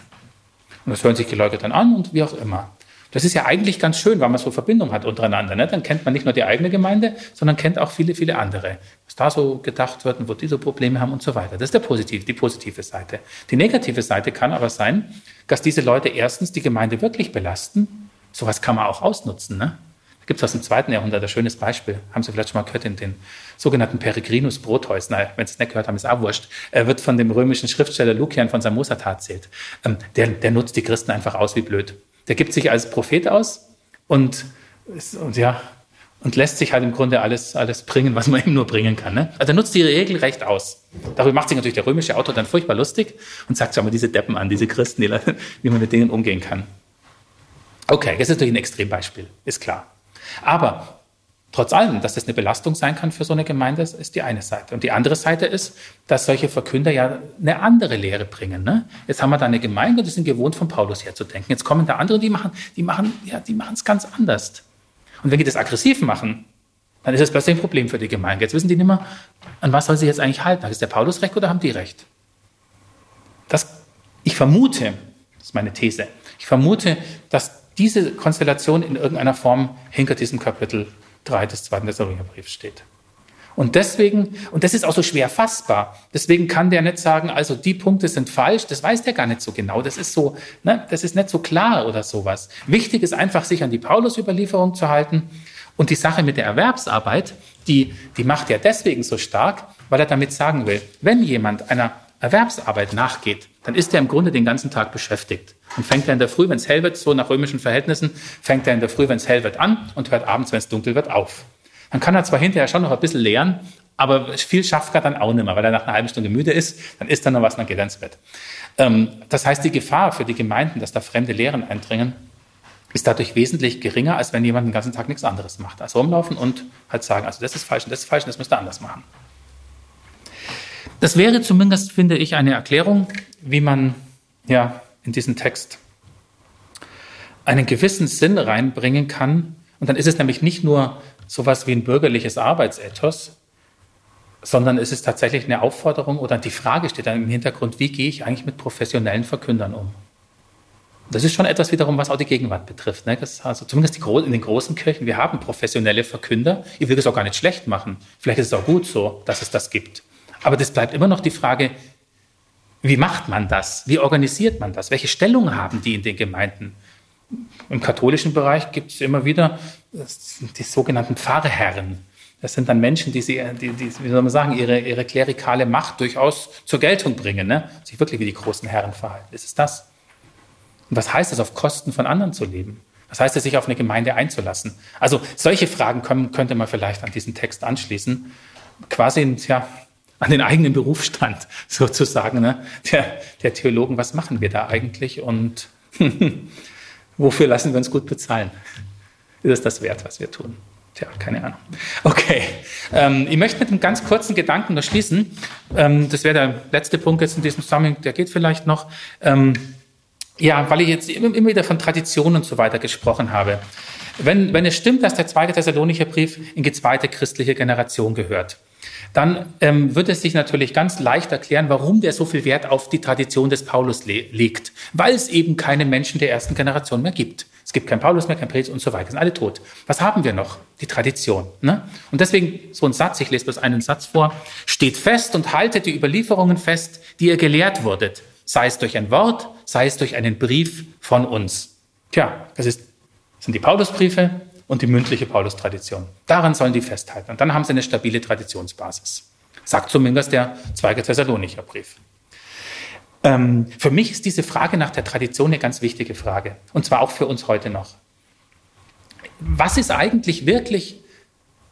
A: Und das hören sich die Leute dann an und wie auch immer. Das ist ja eigentlich ganz schön, weil man so Verbindung hat untereinander. Ne? Dann kennt man nicht nur die eigene Gemeinde, sondern kennt auch viele, viele andere. Was da so gedacht wird und wo die so Probleme haben und so weiter. Das ist der positive, die positive Seite. Die negative Seite kann aber sein, dass diese Leute erstens die Gemeinde wirklich belasten. Sowas kann man auch ausnutzen. Ne? Da gibt es aus dem zweiten Jahrhundert ein schönes Beispiel. Haben Sie vielleicht schon mal gehört in den sogenannten Peregrinus Brotheus. Nein, wenn Sie es nicht gehört haben, ist auch wurscht. Er wird von dem römischen Schriftsteller Lukian von Samosata erzählt. Ähm, der, der nutzt die Christen einfach aus wie blöd. Der gibt sich als Prophet aus und, und ja, und lässt sich halt im Grunde alles, alles bringen, was man [LAUGHS] ihm nur bringen kann. Ne? Also er nutzt die Regel recht aus. Darüber macht sich natürlich der römische Autor dann furchtbar lustig und sagt, schau mal, diese Deppen an, diese Christen, die, [LAUGHS] wie man mit denen umgehen kann. Okay, das ist natürlich ein Extrembeispiel, ist klar. Aber Trotz allem, dass das eine Belastung sein kann für so eine Gemeinde, ist die eine Seite. Und die andere Seite ist, dass solche Verkünder ja eine andere Lehre bringen. Ne? Jetzt haben wir da eine Gemeinde, die sind gewohnt, von Paulus her zu denken. Jetzt kommen da andere, die machen, die machen, ja, die machen es ganz anders. Und wenn die das aggressiv machen, dann ist das plötzlich ein Problem für die Gemeinde. Jetzt wissen die nicht mehr, an was soll sie jetzt eigentlich halten? Ist der Paulus recht oder haben die recht? Das, ich vermute, das ist meine These, ich vermute, dass diese Konstellation in irgendeiner Form hinter diesem Kapitel 3 des zweiten Thessalonicherbriefs steht. Und deswegen, und das ist auch so schwer fassbar, deswegen kann der nicht sagen, also die Punkte sind falsch, das weiß der gar nicht so genau, das ist so, ne, das ist nicht so klar oder sowas. Wichtig ist einfach, sich an die Paulus-Überlieferung zu halten und die Sache mit der Erwerbsarbeit, die, die macht er deswegen so stark, weil er damit sagen will, wenn jemand einer Erwerbsarbeit nachgeht, dann ist er im Grunde den ganzen Tag beschäftigt. Und fängt er in der Früh, wenn es hell wird, so nach römischen Verhältnissen, fängt er in der Früh, wenn es hell wird, an und hört abends, wenn es dunkel wird, auf. Dann kann er zwar hinterher schon noch ein bisschen lehren, aber viel schafft er dann auch nicht mehr, weil er nach einer halben Stunde müde ist, dann isst er noch was, dann geht er ins Bett. Ähm, das heißt, die Gefahr für die Gemeinden, dass da fremde Lehren eindringen, ist dadurch wesentlich geringer, als wenn jemand den ganzen Tag nichts anderes macht. Also rumlaufen und halt sagen, also das ist falsch und das ist falsch und das müsst ihr anders machen. Das wäre zumindest, finde ich, eine Erklärung, wie man ja in diesen Text einen gewissen Sinn reinbringen kann. Und dann ist es nämlich nicht nur sowas wie ein bürgerliches Arbeitsethos, sondern es ist tatsächlich eine Aufforderung oder die Frage steht dann im Hintergrund, wie gehe ich eigentlich mit professionellen Verkündern um? Das ist schon etwas wiederum, was auch die Gegenwart betrifft. Ne? also zumindest die, in den großen Kirchen, wir haben professionelle Verkünder. Ich will das auch gar nicht schlecht machen. Vielleicht ist es auch gut so, dass es das gibt. Aber das bleibt immer noch die Frage, wie macht man das? Wie organisiert man das? Welche Stellung haben die in den Gemeinden? Im katholischen Bereich gibt es immer wieder die sogenannten Pfarrherren. Das sind dann Menschen, die, sie, die, die wie soll man sagen, ihre, ihre klerikale Macht durchaus zur Geltung bringen, ne? sich wirklich wie die großen Herren verhalten. Ist es das? Und was heißt es, auf Kosten von anderen zu leben? Was heißt es, sich auf eine Gemeinde einzulassen? Also solche Fragen können, könnte man vielleicht an diesen Text anschließen. Quasi, ja, an den eigenen Berufsstand [LAUGHS] sozusagen, ne? der, der Theologen, was machen wir da eigentlich und [LAUGHS] wofür lassen wir uns gut bezahlen? Ist es das wert, was wir tun? Tja, keine Ahnung. Okay, ähm, ich möchte mit einem ganz kurzen Gedanken noch schließen. Ähm, das wäre der letzte Punkt jetzt in diesem Zusammenhang, der geht vielleicht noch. Ähm, ja, weil ich jetzt immer, immer wieder von Tradition und so weiter gesprochen habe. Wenn, wenn es stimmt, dass der zweite Thessalonicher Brief in die zweite christliche Generation gehört, dann ähm, wird es sich natürlich ganz leicht erklären, warum der so viel Wert auf die Tradition des Paulus le legt. Weil es eben keine Menschen der ersten Generation mehr gibt. Es gibt keinen Paulus mehr, kein Petrus und so weiter. Sind alle tot. Was haben wir noch? Die Tradition. Ne? Und deswegen so ein Satz, ich lese bloß einen Satz vor, steht fest und haltet die Überlieferungen fest, die ihr gelehrt wurdet. Sei es durch ein Wort, sei es durch einen Brief von uns. Tja, das ist, sind die Paulusbriefe, und die mündliche Paulus-Tradition. Daran sollen die festhalten. Und dann haben sie eine stabile Traditionsbasis. Sagt zumindest der zweite Thessalonicher Brief. Ähm, für mich ist diese Frage nach der Tradition eine ganz wichtige Frage. Und zwar auch für uns heute noch. Was ist eigentlich wirklich,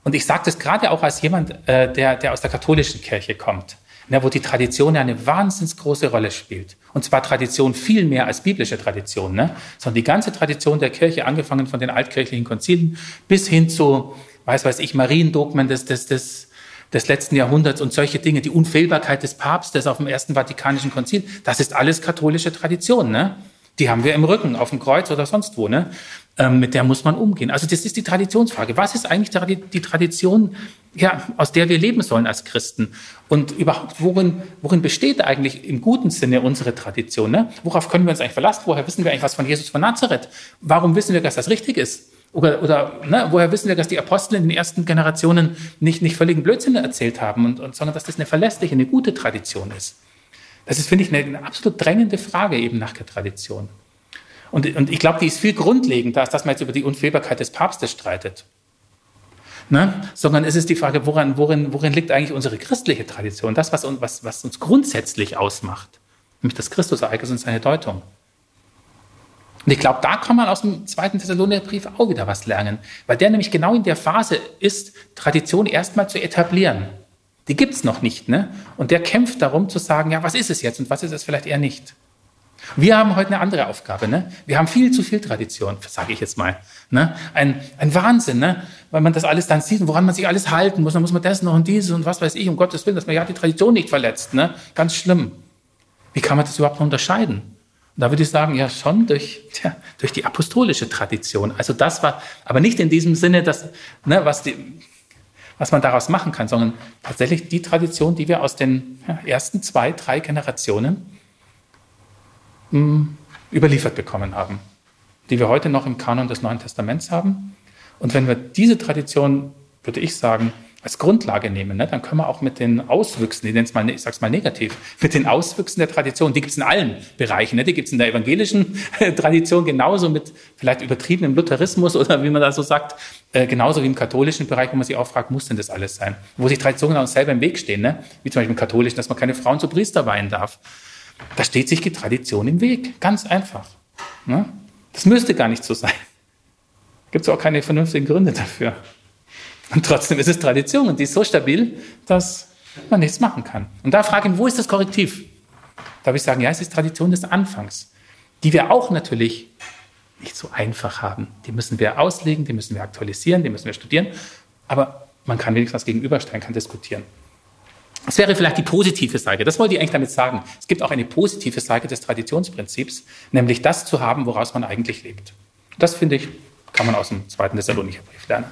A: und ich sage das gerade auch als jemand, äh, der, der aus der katholischen Kirche kommt, ne, wo die Tradition eine wahnsinnig große Rolle spielt. Und zwar Tradition viel mehr als biblische Tradition, ne? sondern die ganze Tradition der Kirche, angefangen von den altkirchlichen Konzilen bis hin zu, weiß weiß ich, Mariendogmen des, des, des, des letzten Jahrhunderts und solche Dinge, die Unfehlbarkeit des Papstes auf dem Ersten Vatikanischen Konzil, das ist alles katholische Tradition. Ne? Die haben wir im Rücken, auf dem Kreuz oder sonst wo. Ne? Ähm, mit der muss man umgehen. Also das ist die Traditionsfrage. Was ist eigentlich die Tradition, ja, aus der wir leben sollen als Christen? Und überhaupt, worin, worin besteht eigentlich im guten Sinne unsere Tradition? Ne? Worauf können wir uns eigentlich verlassen? Woher wissen wir eigentlich was von Jesus von Nazareth? Warum wissen wir, dass das richtig ist? Oder, oder ne, woher wissen wir, dass die Apostel in den ersten Generationen nicht, nicht völligen Blödsinn erzählt haben, und, und, sondern dass das eine verlässliche, eine gute Tradition ist? Das ist, finde ich, eine, eine absolut drängende Frage eben nach der Tradition. Und, und ich glaube, die ist viel grundlegender, als dass man jetzt über die Unfehlbarkeit des Papstes streitet. Ne? Sondern es ist die Frage, woran, worin, worin liegt eigentlich unsere christliche Tradition? Das, was, was, was uns grundsätzlich ausmacht. Nämlich das Christusereignis und seine Deutung. Und ich glaube, da kann man aus dem zweiten Thessalonicherbrief auch wieder was lernen, weil der nämlich genau in der Phase ist, Tradition erstmal zu etablieren. Die gibt es noch nicht. Ne? Und der kämpft darum zu sagen, ja, was ist es jetzt und was ist es vielleicht eher nicht. Wir haben heute eine andere Aufgabe. Ne? Wir haben viel zu viel Tradition, sage ich jetzt mal. Ne? Ein, ein Wahnsinn, ne? weil man das alles dann sieht und woran man sich alles halten muss. Dann muss man das noch und dieses und was weiß ich, um Gottes Willen, dass man ja die Tradition nicht verletzt. Ne? Ganz schlimm. Wie kann man das überhaupt noch unterscheiden? Und da würde ich sagen, ja, schon durch, tja, durch die apostolische Tradition. Also das war, aber nicht in diesem Sinne, dass, ne, was die, was man daraus machen kann, sondern tatsächlich die Tradition, die wir aus den ersten zwei, drei Generationen hm, überliefert bekommen haben, die wir heute noch im Kanon des Neuen Testaments haben. Und wenn wir diese Tradition, würde ich sagen, als Grundlage nehmen, ne, dann können wir auch mit den Auswüchsen, ich, nenne es mal, ich sage es mal negativ, mit den Auswüchsen der Tradition, die gibt es in allen Bereichen, ne, die gibt es in der evangelischen Tradition genauso mit vielleicht übertriebenem Lutherismus oder wie man da so sagt, äh, genauso wie im katholischen Bereich, wo man sich auch fragt, muss denn das alles sein? Wo sich Traditionen auch selber im Weg stehen, ne? wie zum Beispiel im katholischen, dass man keine Frauen zu Priester weihen darf. Da steht sich die Tradition im Weg, ganz einfach. Ne? Das müsste gar nicht so sein. Gibt es auch keine vernünftigen Gründe dafür. Und trotzdem ist es Tradition und die ist so stabil, dass man nichts machen kann. Und da frage ich, wo ist das Korrektiv? Da würde ich sagen, ja, es ist Tradition des Anfangs, die wir auch natürlich nicht so einfach haben. Die müssen wir auslegen, die müssen wir aktualisieren, die müssen wir studieren. Aber man kann wenigstens was kann diskutieren. Das wäre vielleicht die positive Seite. Das wollte ich eigentlich damit sagen. Es gibt auch eine positive Seite des Traditionsprinzips, nämlich das zu haben, woraus man eigentlich lebt. Das finde ich, kann man aus dem zweiten Thessalonicher Brief lernen.